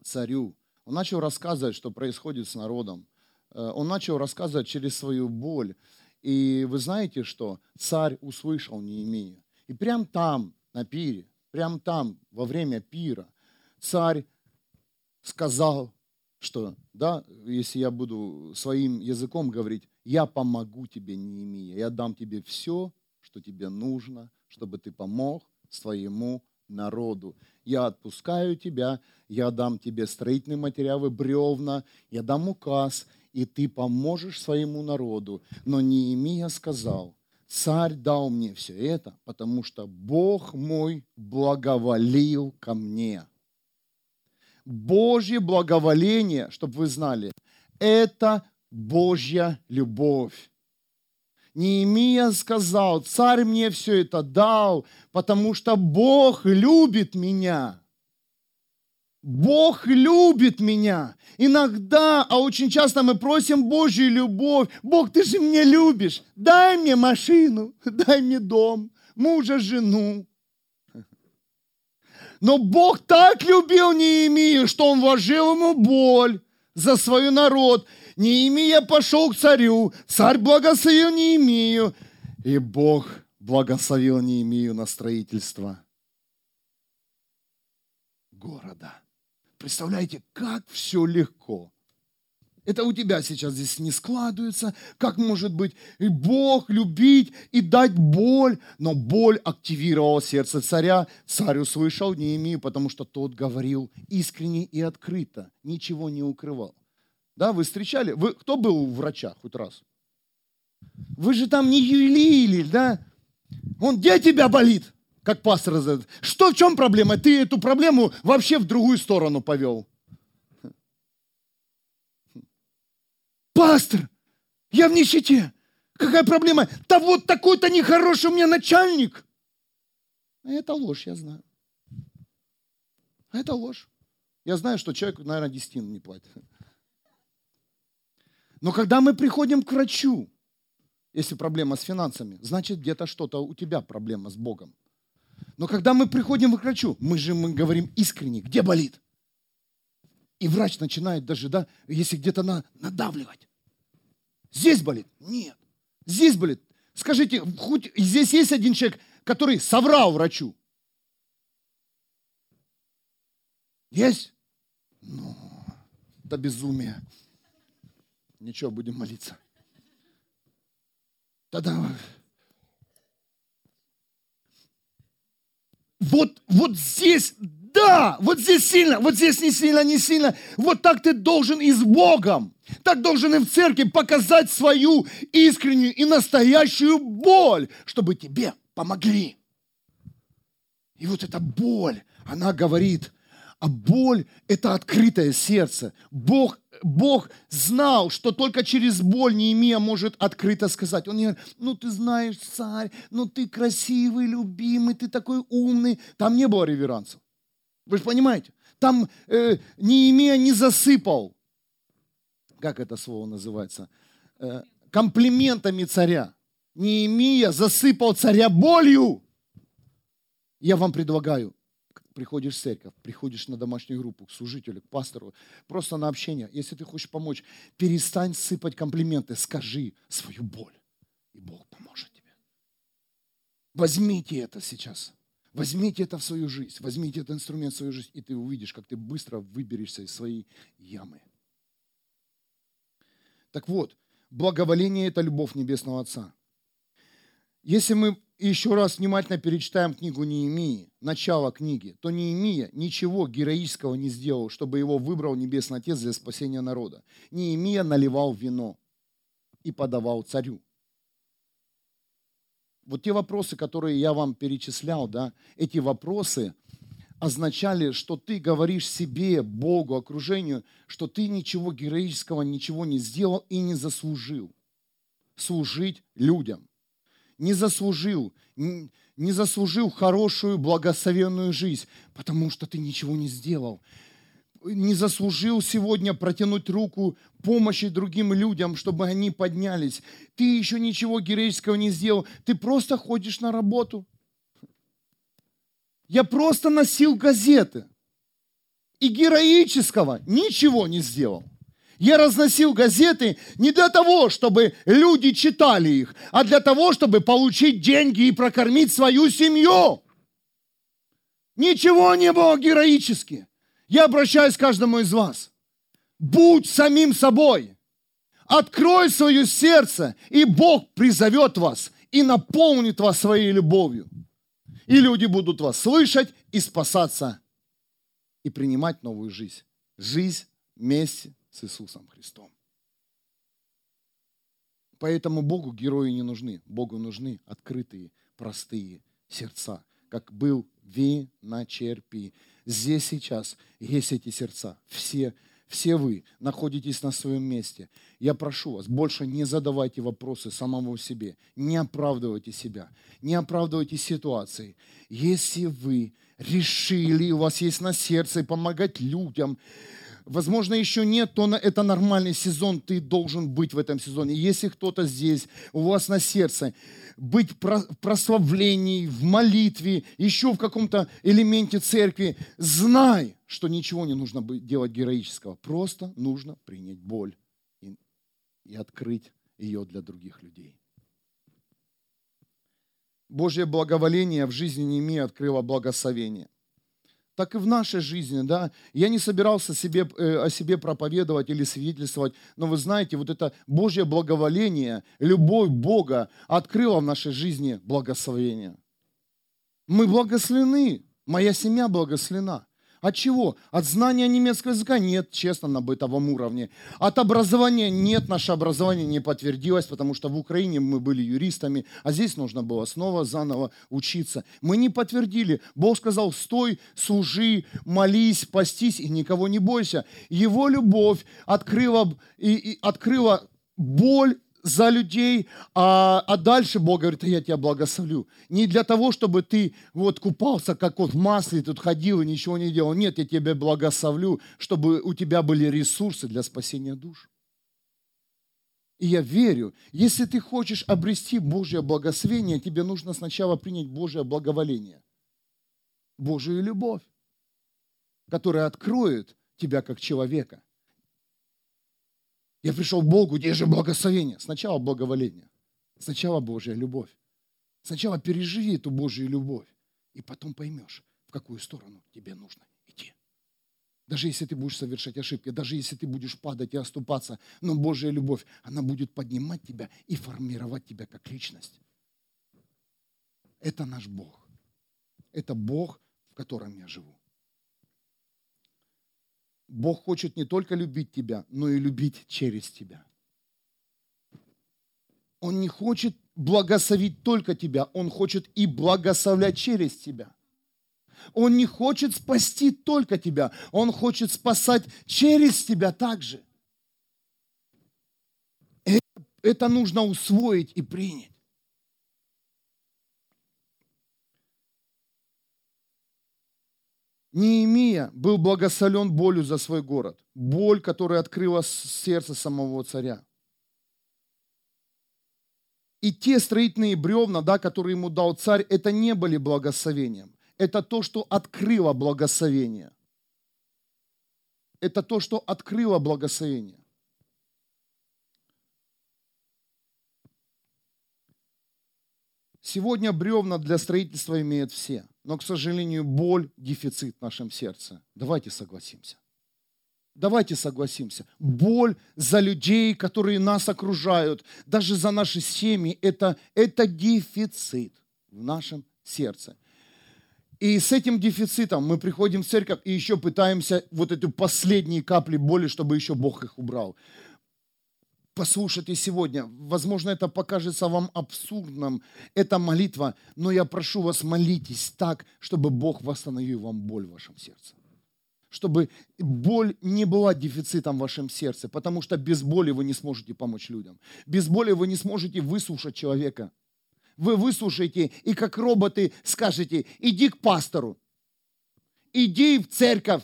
царю. Он начал рассказывать, что происходит с народом. Э, он начал рассказывать через свою боль. И вы знаете, что царь услышал Неемия. И прям там, на пире, прям там, во время пира, царь сказал что, да, если я буду своим языком говорить, я помогу тебе, Неемия, я дам тебе все, что тебе нужно, чтобы ты помог своему народу. Я отпускаю тебя, я дам тебе строительные материалы, бревна, я дам указ, и ты поможешь своему народу. Но Неемия сказал, царь дал мне все это, потому что Бог мой благоволил ко мне. Божье благоволение, чтобы вы знали, это Божья любовь. Неемия сказал, царь мне все это дал, потому что Бог любит меня. Бог любит меня. Иногда, а очень часто мы просим Божью любовь. Бог, ты же меня любишь. Дай мне машину, дай мне дом, мужа, жену. Но Бог так любил Неемию, что он вложил ему боль за свой народ. Неемия пошел к царю, царь благословил Неемию, и Бог благословил Неемию на строительство города. Представляете, как все легко. Это у тебя сейчас здесь не складывается. Как может быть и Бог любить и дать боль? Но боль активировала сердце царя. Царь услышал Неемию, потому что тот говорил искренне и открыто, ничего не укрывал. Да, вы встречали? Вы, кто был у врача хоть раз? Вы же там не юлили, да? Он, где тебя болит? как пастор задает. Что, в чем проблема? Ты эту проблему вообще в другую сторону повел. Пастор, я в нищете. Какая проблема? Да вот такой-то нехороший у меня начальник. Это ложь, я знаю. Это ложь. Я знаю, что человек, наверное, десятину не платит. Но когда мы приходим к врачу, если проблема с финансами, значит где-то что-то у тебя проблема с Богом. Но когда мы приходим к врачу, мы же мы говорим искренне, где болит? И врач начинает даже, да, если где-то на, надавливать. Здесь болит? Нет. Здесь болит. Скажите, хоть здесь есть один человек, который соврал врачу? Есть? Ну, это безумие. Ничего, будем молиться. Тогда вот, вот здесь, да, вот здесь сильно, вот здесь не сильно, не сильно. Вот так ты должен и с Богом. Так должен и в церкви показать свою искреннюю и настоящую боль, чтобы тебе помогли. И вот эта боль, она говорит, а боль – это открытое сердце. Бог, Бог знал, что только через боль Неемия может открыто сказать. Он не говорит, ну ты знаешь, царь, ну ты красивый, любимый, ты такой умный. Там не было реверансов. Вы же понимаете? Там э, Неемия не засыпал, как это слово называется, э, комплиментами царя. Неемия засыпал царя болью. Я вам предлагаю, приходишь в церковь, приходишь на домашнюю группу, к служителю, к пастору, просто на общение. Если ты хочешь помочь, перестань сыпать комплименты, скажи свою боль, и Бог поможет тебе. Возьмите это сейчас. Возьмите это в свою жизнь, возьмите этот инструмент в свою жизнь, и ты увидишь, как ты быстро выберешься из своей ямы. Так вот, благоволение – это любовь Небесного Отца. Если мы еще раз внимательно перечитаем книгу Неемии, начало книги, то Неемия ничего героического не сделал, чтобы его выбрал Небесный Отец для спасения народа. Неемия наливал вино и подавал царю. Вот те вопросы, которые я вам перечислял, да, эти вопросы означали, что ты говоришь себе, Богу, окружению, что ты ничего героического, ничего не сделал и не заслужил служить людям – не заслужил, не заслужил хорошую, благословенную жизнь, потому что ты ничего не сделал. Не заслужил сегодня протянуть руку помощи другим людям, чтобы они поднялись. Ты еще ничего героического не сделал. Ты просто ходишь на работу. Я просто носил газеты. И героического ничего не сделал. Я разносил газеты не для того, чтобы люди читали их, а для того, чтобы получить деньги и прокормить свою семью. Ничего не было героически. Я обращаюсь к каждому из вас. Будь самим собой. Открой свое сердце, и Бог призовет вас и наполнит вас своей любовью. И люди будут вас слышать и спасаться, и принимать новую жизнь. Жизнь вместе с Иисусом Христом. Поэтому Богу герои не нужны. Богу нужны открытые, простые сердца, как был виночерпий. Здесь сейчас есть эти сердца. Все, все вы находитесь на своем месте. Я прошу вас, больше не задавайте вопросы самому себе. Не оправдывайте себя. Не оправдывайте ситуации. Если вы решили, у вас есть на сердце помогать людям, возможно, еще нет, то это нормальный сезон, ты должен быть в этом сезоне. Если кто-то здесь, у вас на сердце, быть в прославлении, в молитве, еще в каком-то элементе церкви, знай, что ничего не нужно делать героического. Просто нужно принять боль и, и открыть ее для других людей. Божье благоволение в жизни Неемии открыло благословение так и в нашей жизни, да. Я не собирался себе, э, о себе проповедовать или свидетельствовать, но вы знаете, вот это Божье благоволение, любовь Бога открыла в нашей жизни благословение. Мы благословены, моя семья благословена. От чего? От знания немецкого языка? Нет, честно, на бытовом уровне. От образования? Нет, наше образование не подтвердилось, потому что в Украине мы были юристами, а здесь нужно было снова заново учиться. Мы не подтвердили. Бог сказал, стой, служи, молись, постись и никого не бойся. Его любовь открыла, и, и открыла боль за людей, а, а дальше Бог говорит, я тебя благословлю. Не для того, чтобы ты вот купался, как вот в масле, тут ходил и ничего не делал. Нет, я тебя благословлю, чтобы у тебя были ресурсы для спасения душ. И я верю, если ты хочешь обрести Божье благословение, тебе нужно сначала принять Божье благоволение, Божию любовь, которая откроет тебя как человека. Я пришел к Богу, где же благословение? Сначала благоволение, сначала Божья любовь. Сначала переживи эту Божью любовь, и потом поймешь, в какую сторону тебе нужно идти. Даже если ты будешь совершать ошибки, даже если ты будешь падать и оступаться, но Божья любовь, она будет поднимать тебя и формировать тебя как личность. Это наш Бог. Это Бог, в котором я живу. Бог хочет не только любить тебя, но и любить через тебя. Он не хочет благословить только тебя, Он хочет и благословлять через тебя. Он не хочет спасти только тебя, Он хочет спасать через тебя также. Это, это нужно усвоить и принять. Неемия был благословлен болью за свой город. Боль, которая открыла сердце самого царя. И те строительные бревна, да, которые ему дал царь, это не были благословением. Это то, что открыло благословение. Это то, что открыло благословение. Сегодня бревна для строительства имеют все – но, к сожалению, боль, дефицит в нашем сердце. Давайте согласимся. Давайте согласимся. Боль за людей, которые нас окружают, даже за наши семьи, это, это дефицит в нашем сердце. И с этим дефицитом мы приходим в церковь и еще пытаемся вот эту последние капли боли, чтобы еще Бог их убрал послушайте сегодня. Возможно, это покажется вам абсурдным, эта молитва, но я прошу вас, молитесь так, чтобы Бог восстановил вам боль в вашем сердце. Чтобы боль не была дефицитом в вашем сердце, потому что без боли вы не сможете помочь людям. Без боли вы не сможете выслушать человека. Вы выслушаете и как роботы скажете, иди к пастору, иди в церковь,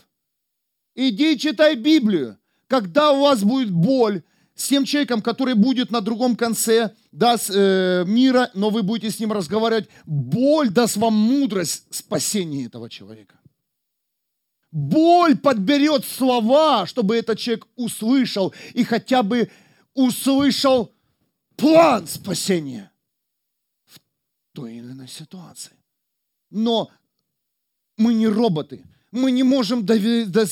иди читай Библию. Когда у вас будет боль, с тем человеком, который будет на другом конце даст э, мира, но вы будете с ним разговаривать. Боль даст вам мудрость спасения этого человека. Боль подберет слова, чтобы этот человек услышал и хотя бы услышал план спасения в той или иной ситуации. Но мы не роботы. Мы не можем до, до,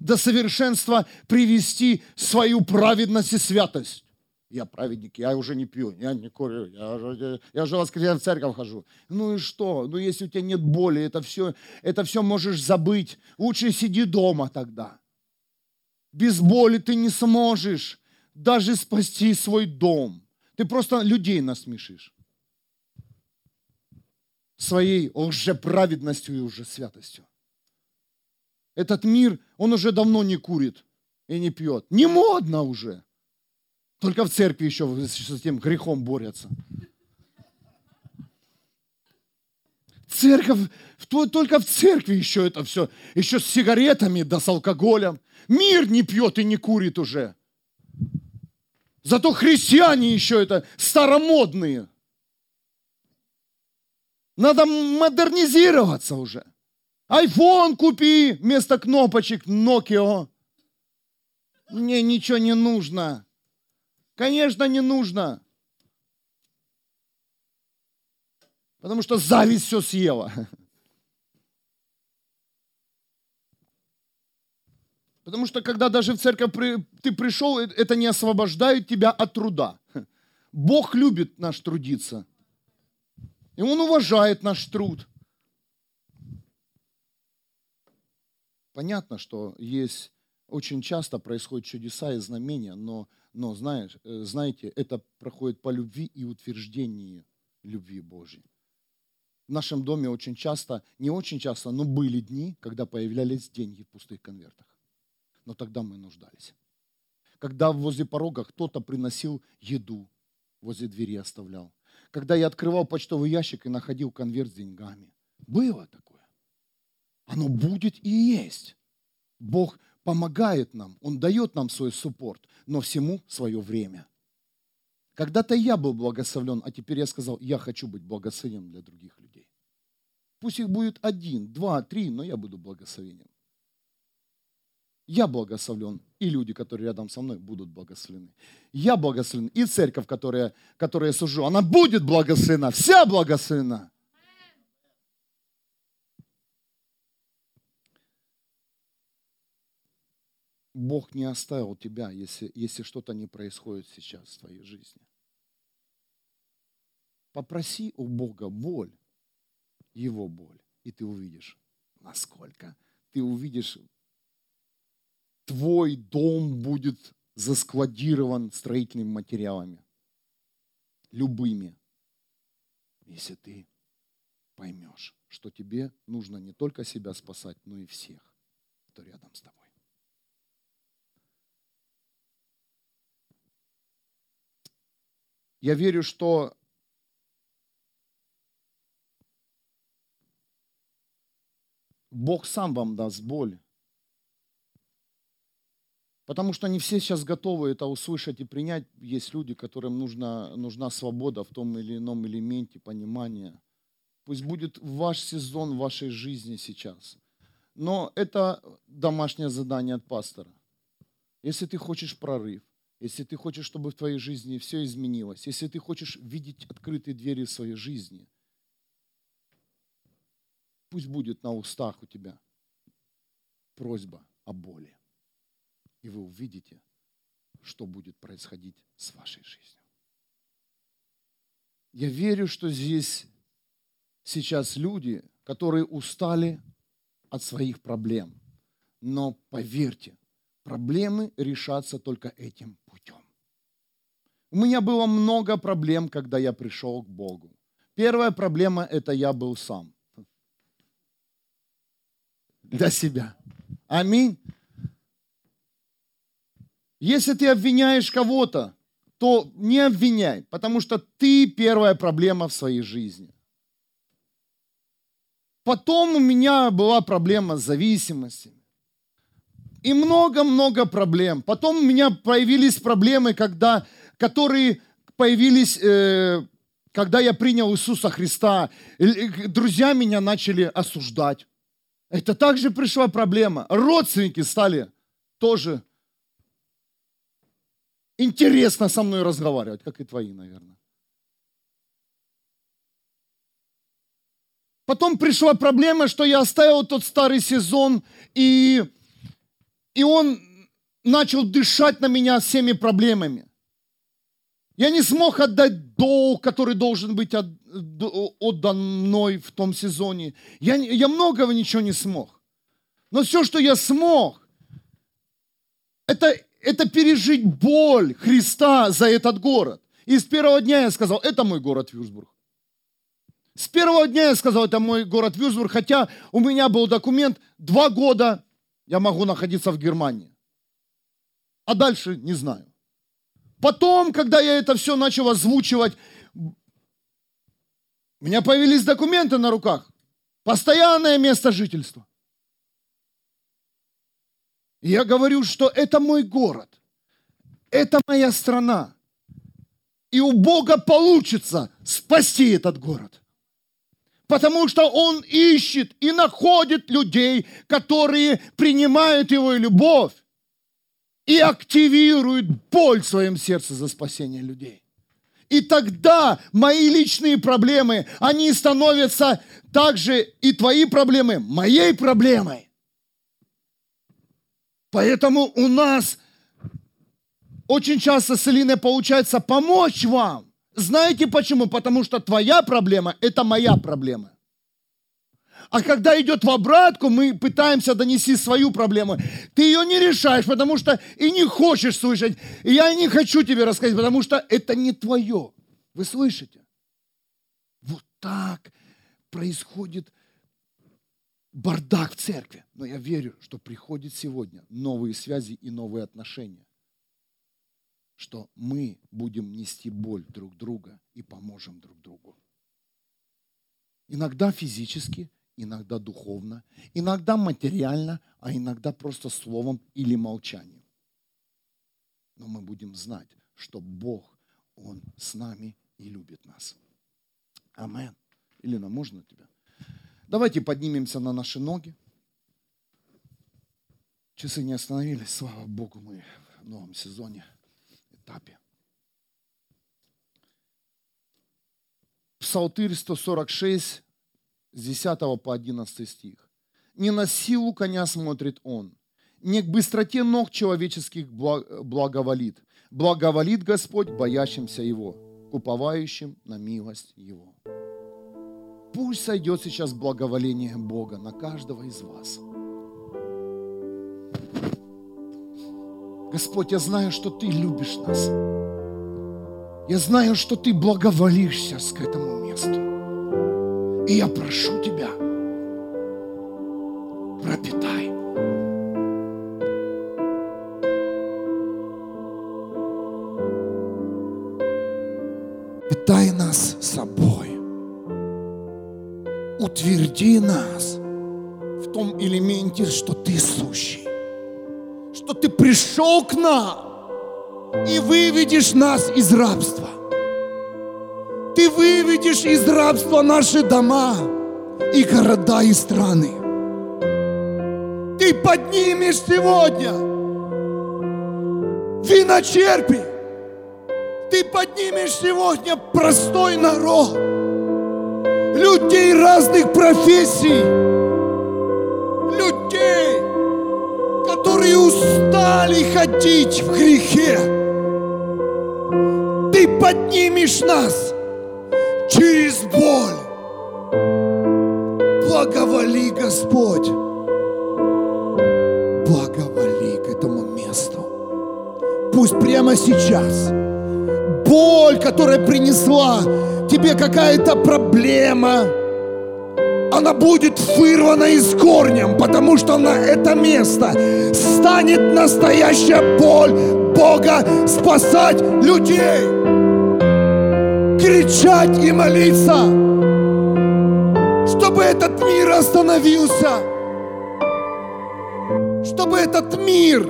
до совершенства привести свою праведность и святость. Я праведник, я уже не пью, я не курю, я уже, я уже воскресенье в церковь хожу. Ну и что? Ну если у тебя нет боли, это все, это все можешь забыть. Лучше сиди дома тогда. Без боли ты не сможешь даже спасти свой дом. Ты просто людей насмешишь. Своей лжеправедностью и уже святостью. Этот мир, он уже давно не курит и не пьет. Не модно уже. Только в церкви еще с этим грехом борются. Церковь, только в церкви еще это все, еще с сигаретами да с алкоголем. Мир не пьет и не курит уже. Зато христиане еще это старомодные. Надо модернизироваться уже. Айфон купи вместо кнопочек Nokia. Мне ничего не нужно. Конечно, не нужно. Потому что зависть все съела. Потому что когда даже в церковь ты пришел, э, это не освобождает тебя от труда. Бог любит наш трудиться. И Он уважает наш труд. Понятно, что есть очень часто происходят чудеса и знамения, но, но знаешь, э, знаете, это проходит по любви и утверждению любви Божьей. В нашем доме очень часто, не очень часто, но были дни, когда появлялись деньги в пустых конвертах. Но тогда мы нуждались. Когда возле порога кто-то приносил еду, возле двери оставлял. Когда я открывал почтовый ящик и находил конверт с деньгами. Было такое. Оно будет и есть. Бог помогает нам, Он дает нам свой суппорт, но всему свое время – когда-то я был благословлен, а теперь я сказал, я хочу быть благословением для других людей. Пусть их будет один, два, три, но я буду благословением. Я благословлен, и люди, которые рядом со мной, будут благословлены. Я благословлен, и церковь, которая, которая я служу, она будет благословена, вся благословена. Бог не оставил тебя, если, если что-то не происходит сейчас в твоей жизни. Попроси у Бога боль, Его боль, и ты увидишь, насколько. Ты увидишь, твой дом будет заскладирован строительными материалами, любыми, если ты поймешь, что тебе нужно не только себя спасать, но и всех, кто рядом с тобой. Я верю, что Бог сам вам даст боль. Потому что не все сейчас готовы это услышать и принять. Есть люди, которым нужна, нужна свобода в том или ином элементе понимания. Пусть будет ваш сезон в вашей жизни сейчас. Но это домашнее задание от пастора. Если ты хочешь прорыв, если ты хочешь, чтобы в твоей жизни все изменилось, если ты хочешь видеть открытые двери в своей жизни, пусть будет на устах у тебя просьба о боли. И вы увидите, что будет происходить с вашей жизнью. Я верю, что здесь сейчас люди, которые устали от своих проблем. Но поверьте, Проблемы решатся только этим путем. У меня было много проблем, когда я пришел к Богу. Первая проблема – это я был сам. Для себя. Аминь. Если ты обвиняешь кого-то, то не обвиняй, потому что ты первая проблема в своей жизни. Потом у меня была проблема с зависимостью и много-много проблем. Потом у меня появились проблемы, когда, которые появились, э, когда я принял Иисуса Христа. Друзья меня начали осуждать. Это также пришла проблема. Родственники стали тоже интересно со мной разговаривать, как и твои, наверное. Потом пришла проблема, что я оставил тот старый сезон и и он начал дышать на меня всеми проблемами. Я не смог отдать долг, который должен быть отдан мной в том сезоне. Я, я многого ничего не смог. Но все, что я смог, это, это пережить боль Христа за этот город. И с первого дня я сказал, это мой город Вюрсбург. С первого дня я сказал, это мой город Вюрсбург, хотя у меня был документ два года я могу находиться в Германии. А дальше не знаю. Потом, когда я это все начал озвучивать, у меня появились документы на руках. Постоянное место жительства. Я говорю, что это мой город. Это моя страна. И у Бога получится спасти этот город. Потому что Он ищет и находит людей, которые принимают Его любовь и активируют боль в своем сердце за спасение людей. И тогда мои личные проблемы, они становятся также и твои проблемы моей проблемой. Поэтому у нас очень часто с Элиной получается помочь вам знаете почему? Потому что твоя проблема – это моя проблема. А когда идет в обратку, мы пытаемся донести свою проблему. Ты ее не решаешь, потому что и не хочешь слышать. И я не хочу тебе рассказать, потому что это не твое. Вы слышите? Вот так происходит бардак в церкви. Но я верю, что приходит сегодня новые связи и новые отношения. Что мы будем нести боль друг друга и поможем друг другу. Иногда физически, иногда духовно, иногда материально, а иногда просто словом или молчанием. Но мы будем знать, что Бог, Он с нами и любит нас. Амен. Елена, можно тебя? Давайте поднимемся на наши ноги. Часы не остановились, слава Богу, мы в новом сезоне, этапе. Псалтырь 146, с 10 по 11 стих. «Не на силу коня смотрит он, не к быстроте ног человеческих благоволит. Благоволит Господь боящимся Его, куповающим на милость Его». Пусть сойдет сейчас благоволение Бога на каждого из вас. Господь, я знаю, что Ты любишь нас. Я знаю, что Ты благоволишься к этому месту. И я прошу Тебя, пропитай. Питай нас собой. Утверди нас в том элементе, что Ты сущий. Что Ты пришел к нам и выведешь нас из рабства. Ты выведешь из рабства наши дома и города и страны. Ты поднимешь сегодня виночерпи. Ты поднимешь сегодня простой народ, людей разных профессий, ходить в грехе. Ты поднимешь нас через боль. Благоволи, Господь. Благоволи к этому месту. Пусть прямо сейчас боль, которая принесла тебе какая-то проблема, она будет вырвана из корнем, потому что на это место станет настоящая боль Бога спасать людей. Кричать и молиться, чтобы этот мир остановился, чтобы этот мир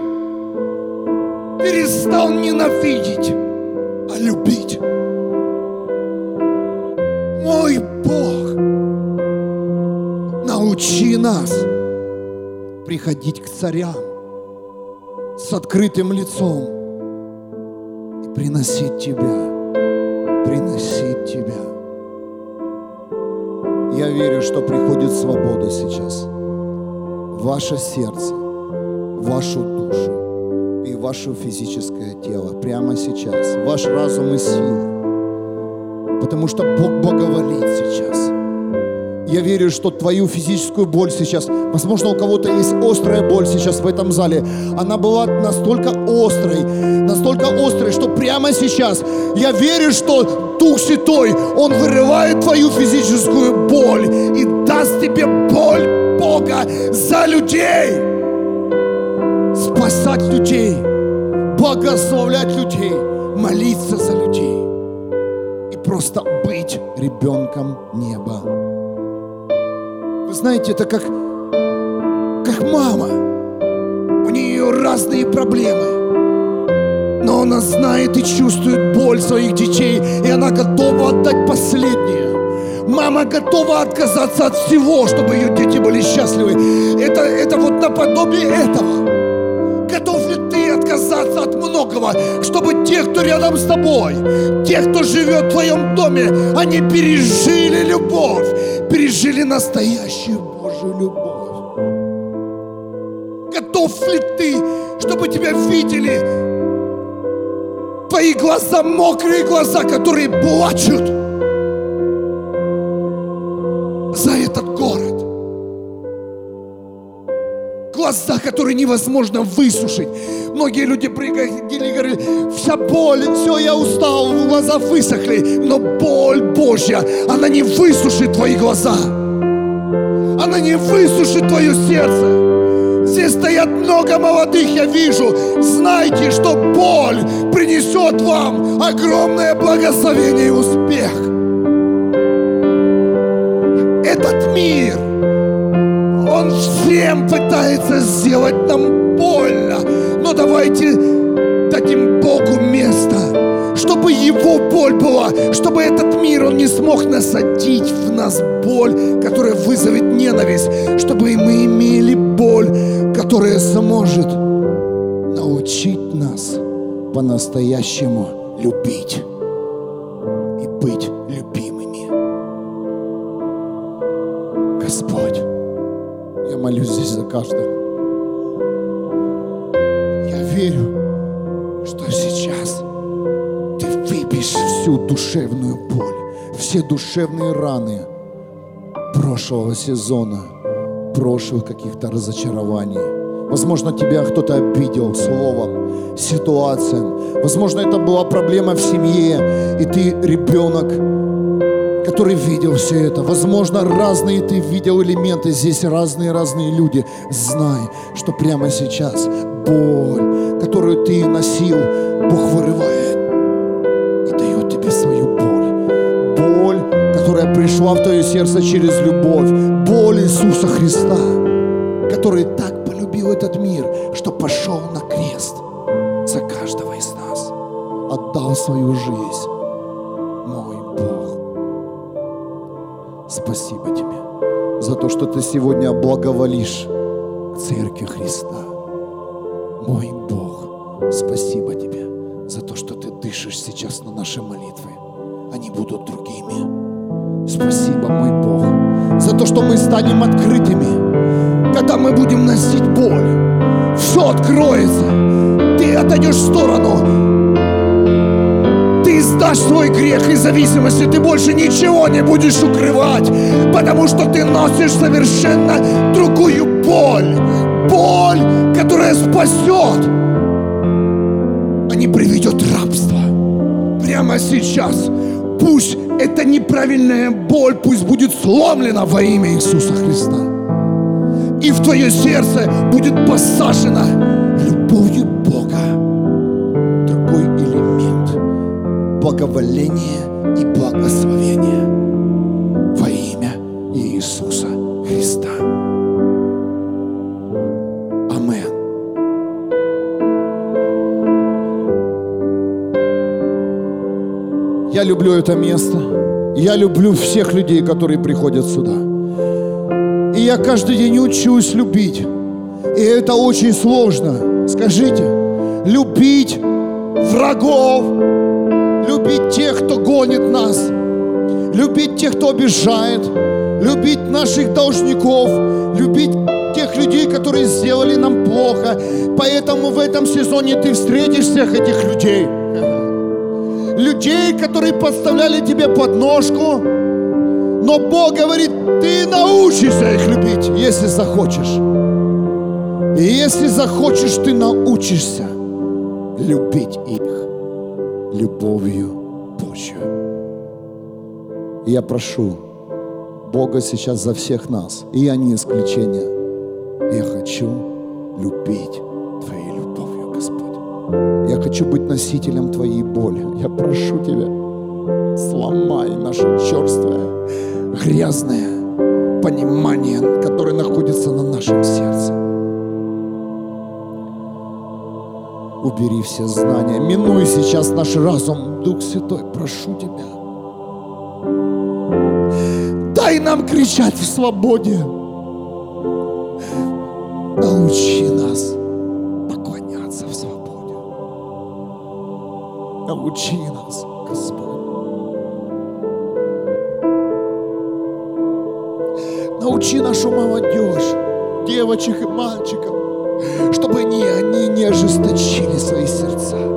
перестал ненавидеть, а любить. Мой Бог, научи нас приходить к царям с открытым лицом и приносить Тебя приносить Тебя. Я верю, что приходит свобода сейчас в ваше сердце, в вашу душу и в ваше физическое тело прямо сейчас, ваш разум и сила. Потому что Бог благоволит сейчас. Я верю, что твою физическую боль сейчас, возможно, у кого-то есть острая боль сейчас в этом зале. Она была настолько острой, настолько острой, что прямо сейчас я верю, что Дух Святой, Он вырывает твою физическую боль и даст тебе боль Бога за людей. Спасать людей, благословлять людей, молиться за людей и просто быть ребенком неба знаете, это как, как мама. У нее разные проблемы. Но она знает и чувствует боль своих детей, и она готова отдать последнее. Мама готова отказаться от всего, чтобы ее дети были счастливы. Это, это вот наподобие этого. Готов ли ты отказаться от многого, чтобы те, кто рядом с тобой, те, кто живет в твоем доме, они пережили любовь, пережили настоящую Божью любовь. Готов ли ты, чтобы тебя видели твои глаза, мокрые глаза, которые плачут глаза, которые невозможно высушить. Многие люди приходили и говорили, вся боль, все, я устал, глаза высохли. Но боль Божья, она не высушит твои глаза. Она не высушит твое сердце. Здесь стоят много молодых, я вижу. Знайте, что боль принесет вам огромное благословение и успех. Этот мир, всем пытается сделать нам больно. Но давайте дадим Богу место, чтобы Его боль была, чтобы этот мир, он не смог насадить в нас боль, которая вызовет ненависть, чтобы мы имели боль, которая сможет научить нас по-настоящему любить и быть молюсь здесь за каждого. Я верю, что сейчас ты выбьешь всю душевную боль, все душевные раны прошлого сезона, прошлых каких-то разочарований. Возможно, тебя кто-то обидел словом, ситуациям. Возможно, это была проблема в семье, и ты ребенок, который видел все это. Возможно, разные ты видел элементы, здесь разные-разные люди. Знай, что прямо сейчас боль, которую ты носил, Бог вырывает и дает тебе свою боль. Боль, которая пришла в твое сердце через любовь. Боль Иисуса Христа, который так что ты сегодня благоволишь Церкви Христа. Мой Бог, спасибо тебе за то, что ты дышишь сейчас на наши молитвы. Они будут другими. Спасибо, мой Бог, за то, что мы станем открытыми, когда мы будем носить боль. Все откроется. Ты отойдешь в сторону, ты издашь свой грех и зависимости, ты больше ничего не будешь укрывать, потому что ты носишь совершенно другую боль. Боль, которая спасет, а не приведет рабство. Прямо сейчас. Пусть эта неправильная боль, пусть будет сломлена во имя Иисуса Христа. И в твое сердце будет посажена любовью Бога элемент благоволения и благословения во имя Иисуса Христа. Амен. Я люблю это место. Я люблю всех людей, которые приходят сюда. И я каждый день учусь любить. И это очень сложно. Скажите, любить врагов, любить тех, кто гонит нас, любить тех, кто обижает, любить наших должников, любить тех людей, которые сделали нам плохо. Поэтому в этом сезоне ты встретишь всех этих людей. Людей, которые подставляли тебе подножку, но Бог говорит, ты научишься их любить, если захочешь. И если захочешь, ты научишься любить их любовью Божью. И я прошу Бога сейчас за всех нас, и я не исключение. Я хочу любить Твоей любовью, Господь. Я хочу быть носителем Твоей боли. Я прошу Тебя, сломай наше черствое, грязное понимание, которое находится на нашем сердце. Убери все знания, минуй сейчас наш разум, Дух Святой, прошу Тебя. Дай нам кричать в свободе. Научи нас поклоняться в свободе. Научи нас, Господь. Научи нашу молодежь, девочек и мальчиков, они, не ожесточили свои сердца.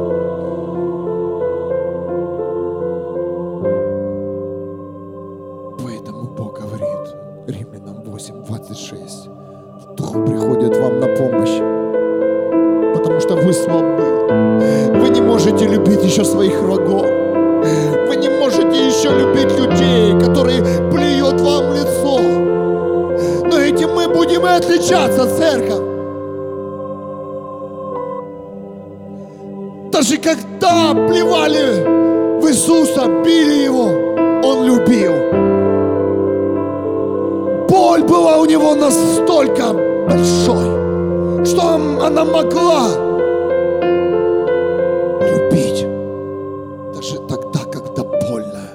Была у него настолько большой, что она могла любить даже тогда, когда больно.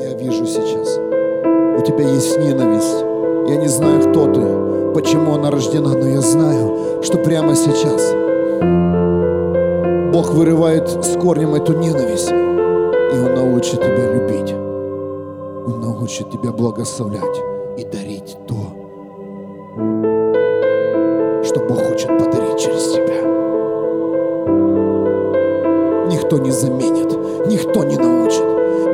Я вижу сейчас, у тебя есть ненависть. Я не знаю, кто ты, почему она рождена, но я знаю, что прямо сейчас Бог вырывает с корнем эту ненависть, Научит тебя благословлять и дарить то, что Бог хочет подарить через тебя. Никто не заменит, никто не научит.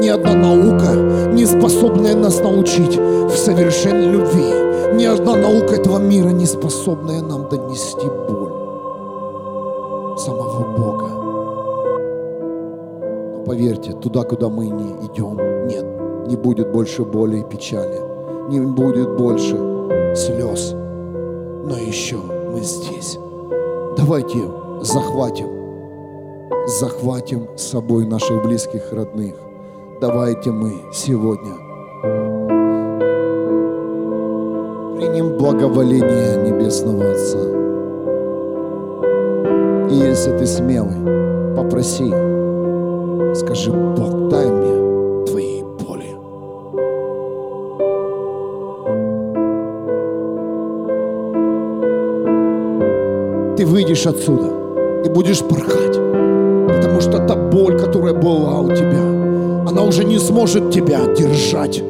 Ни одна наука не способная нас научить в совершенной любви. Ни одна наука этого мира не способная нам донести боль самого Бога. Но поверьте, туда, куда мы не идем, не будет больше боли и печали, не будет больше слез. Но еще мы здесь. Давайте захватим, захватим с собой наших близких, родных. Давайте мы сегодня примем благоволение Небесного Отца. И если ты смелый, попроси, скажи, Бог, отсюда и будешь порхать, потому что та боль, которая была у тебя, она уже не сможет тебя держать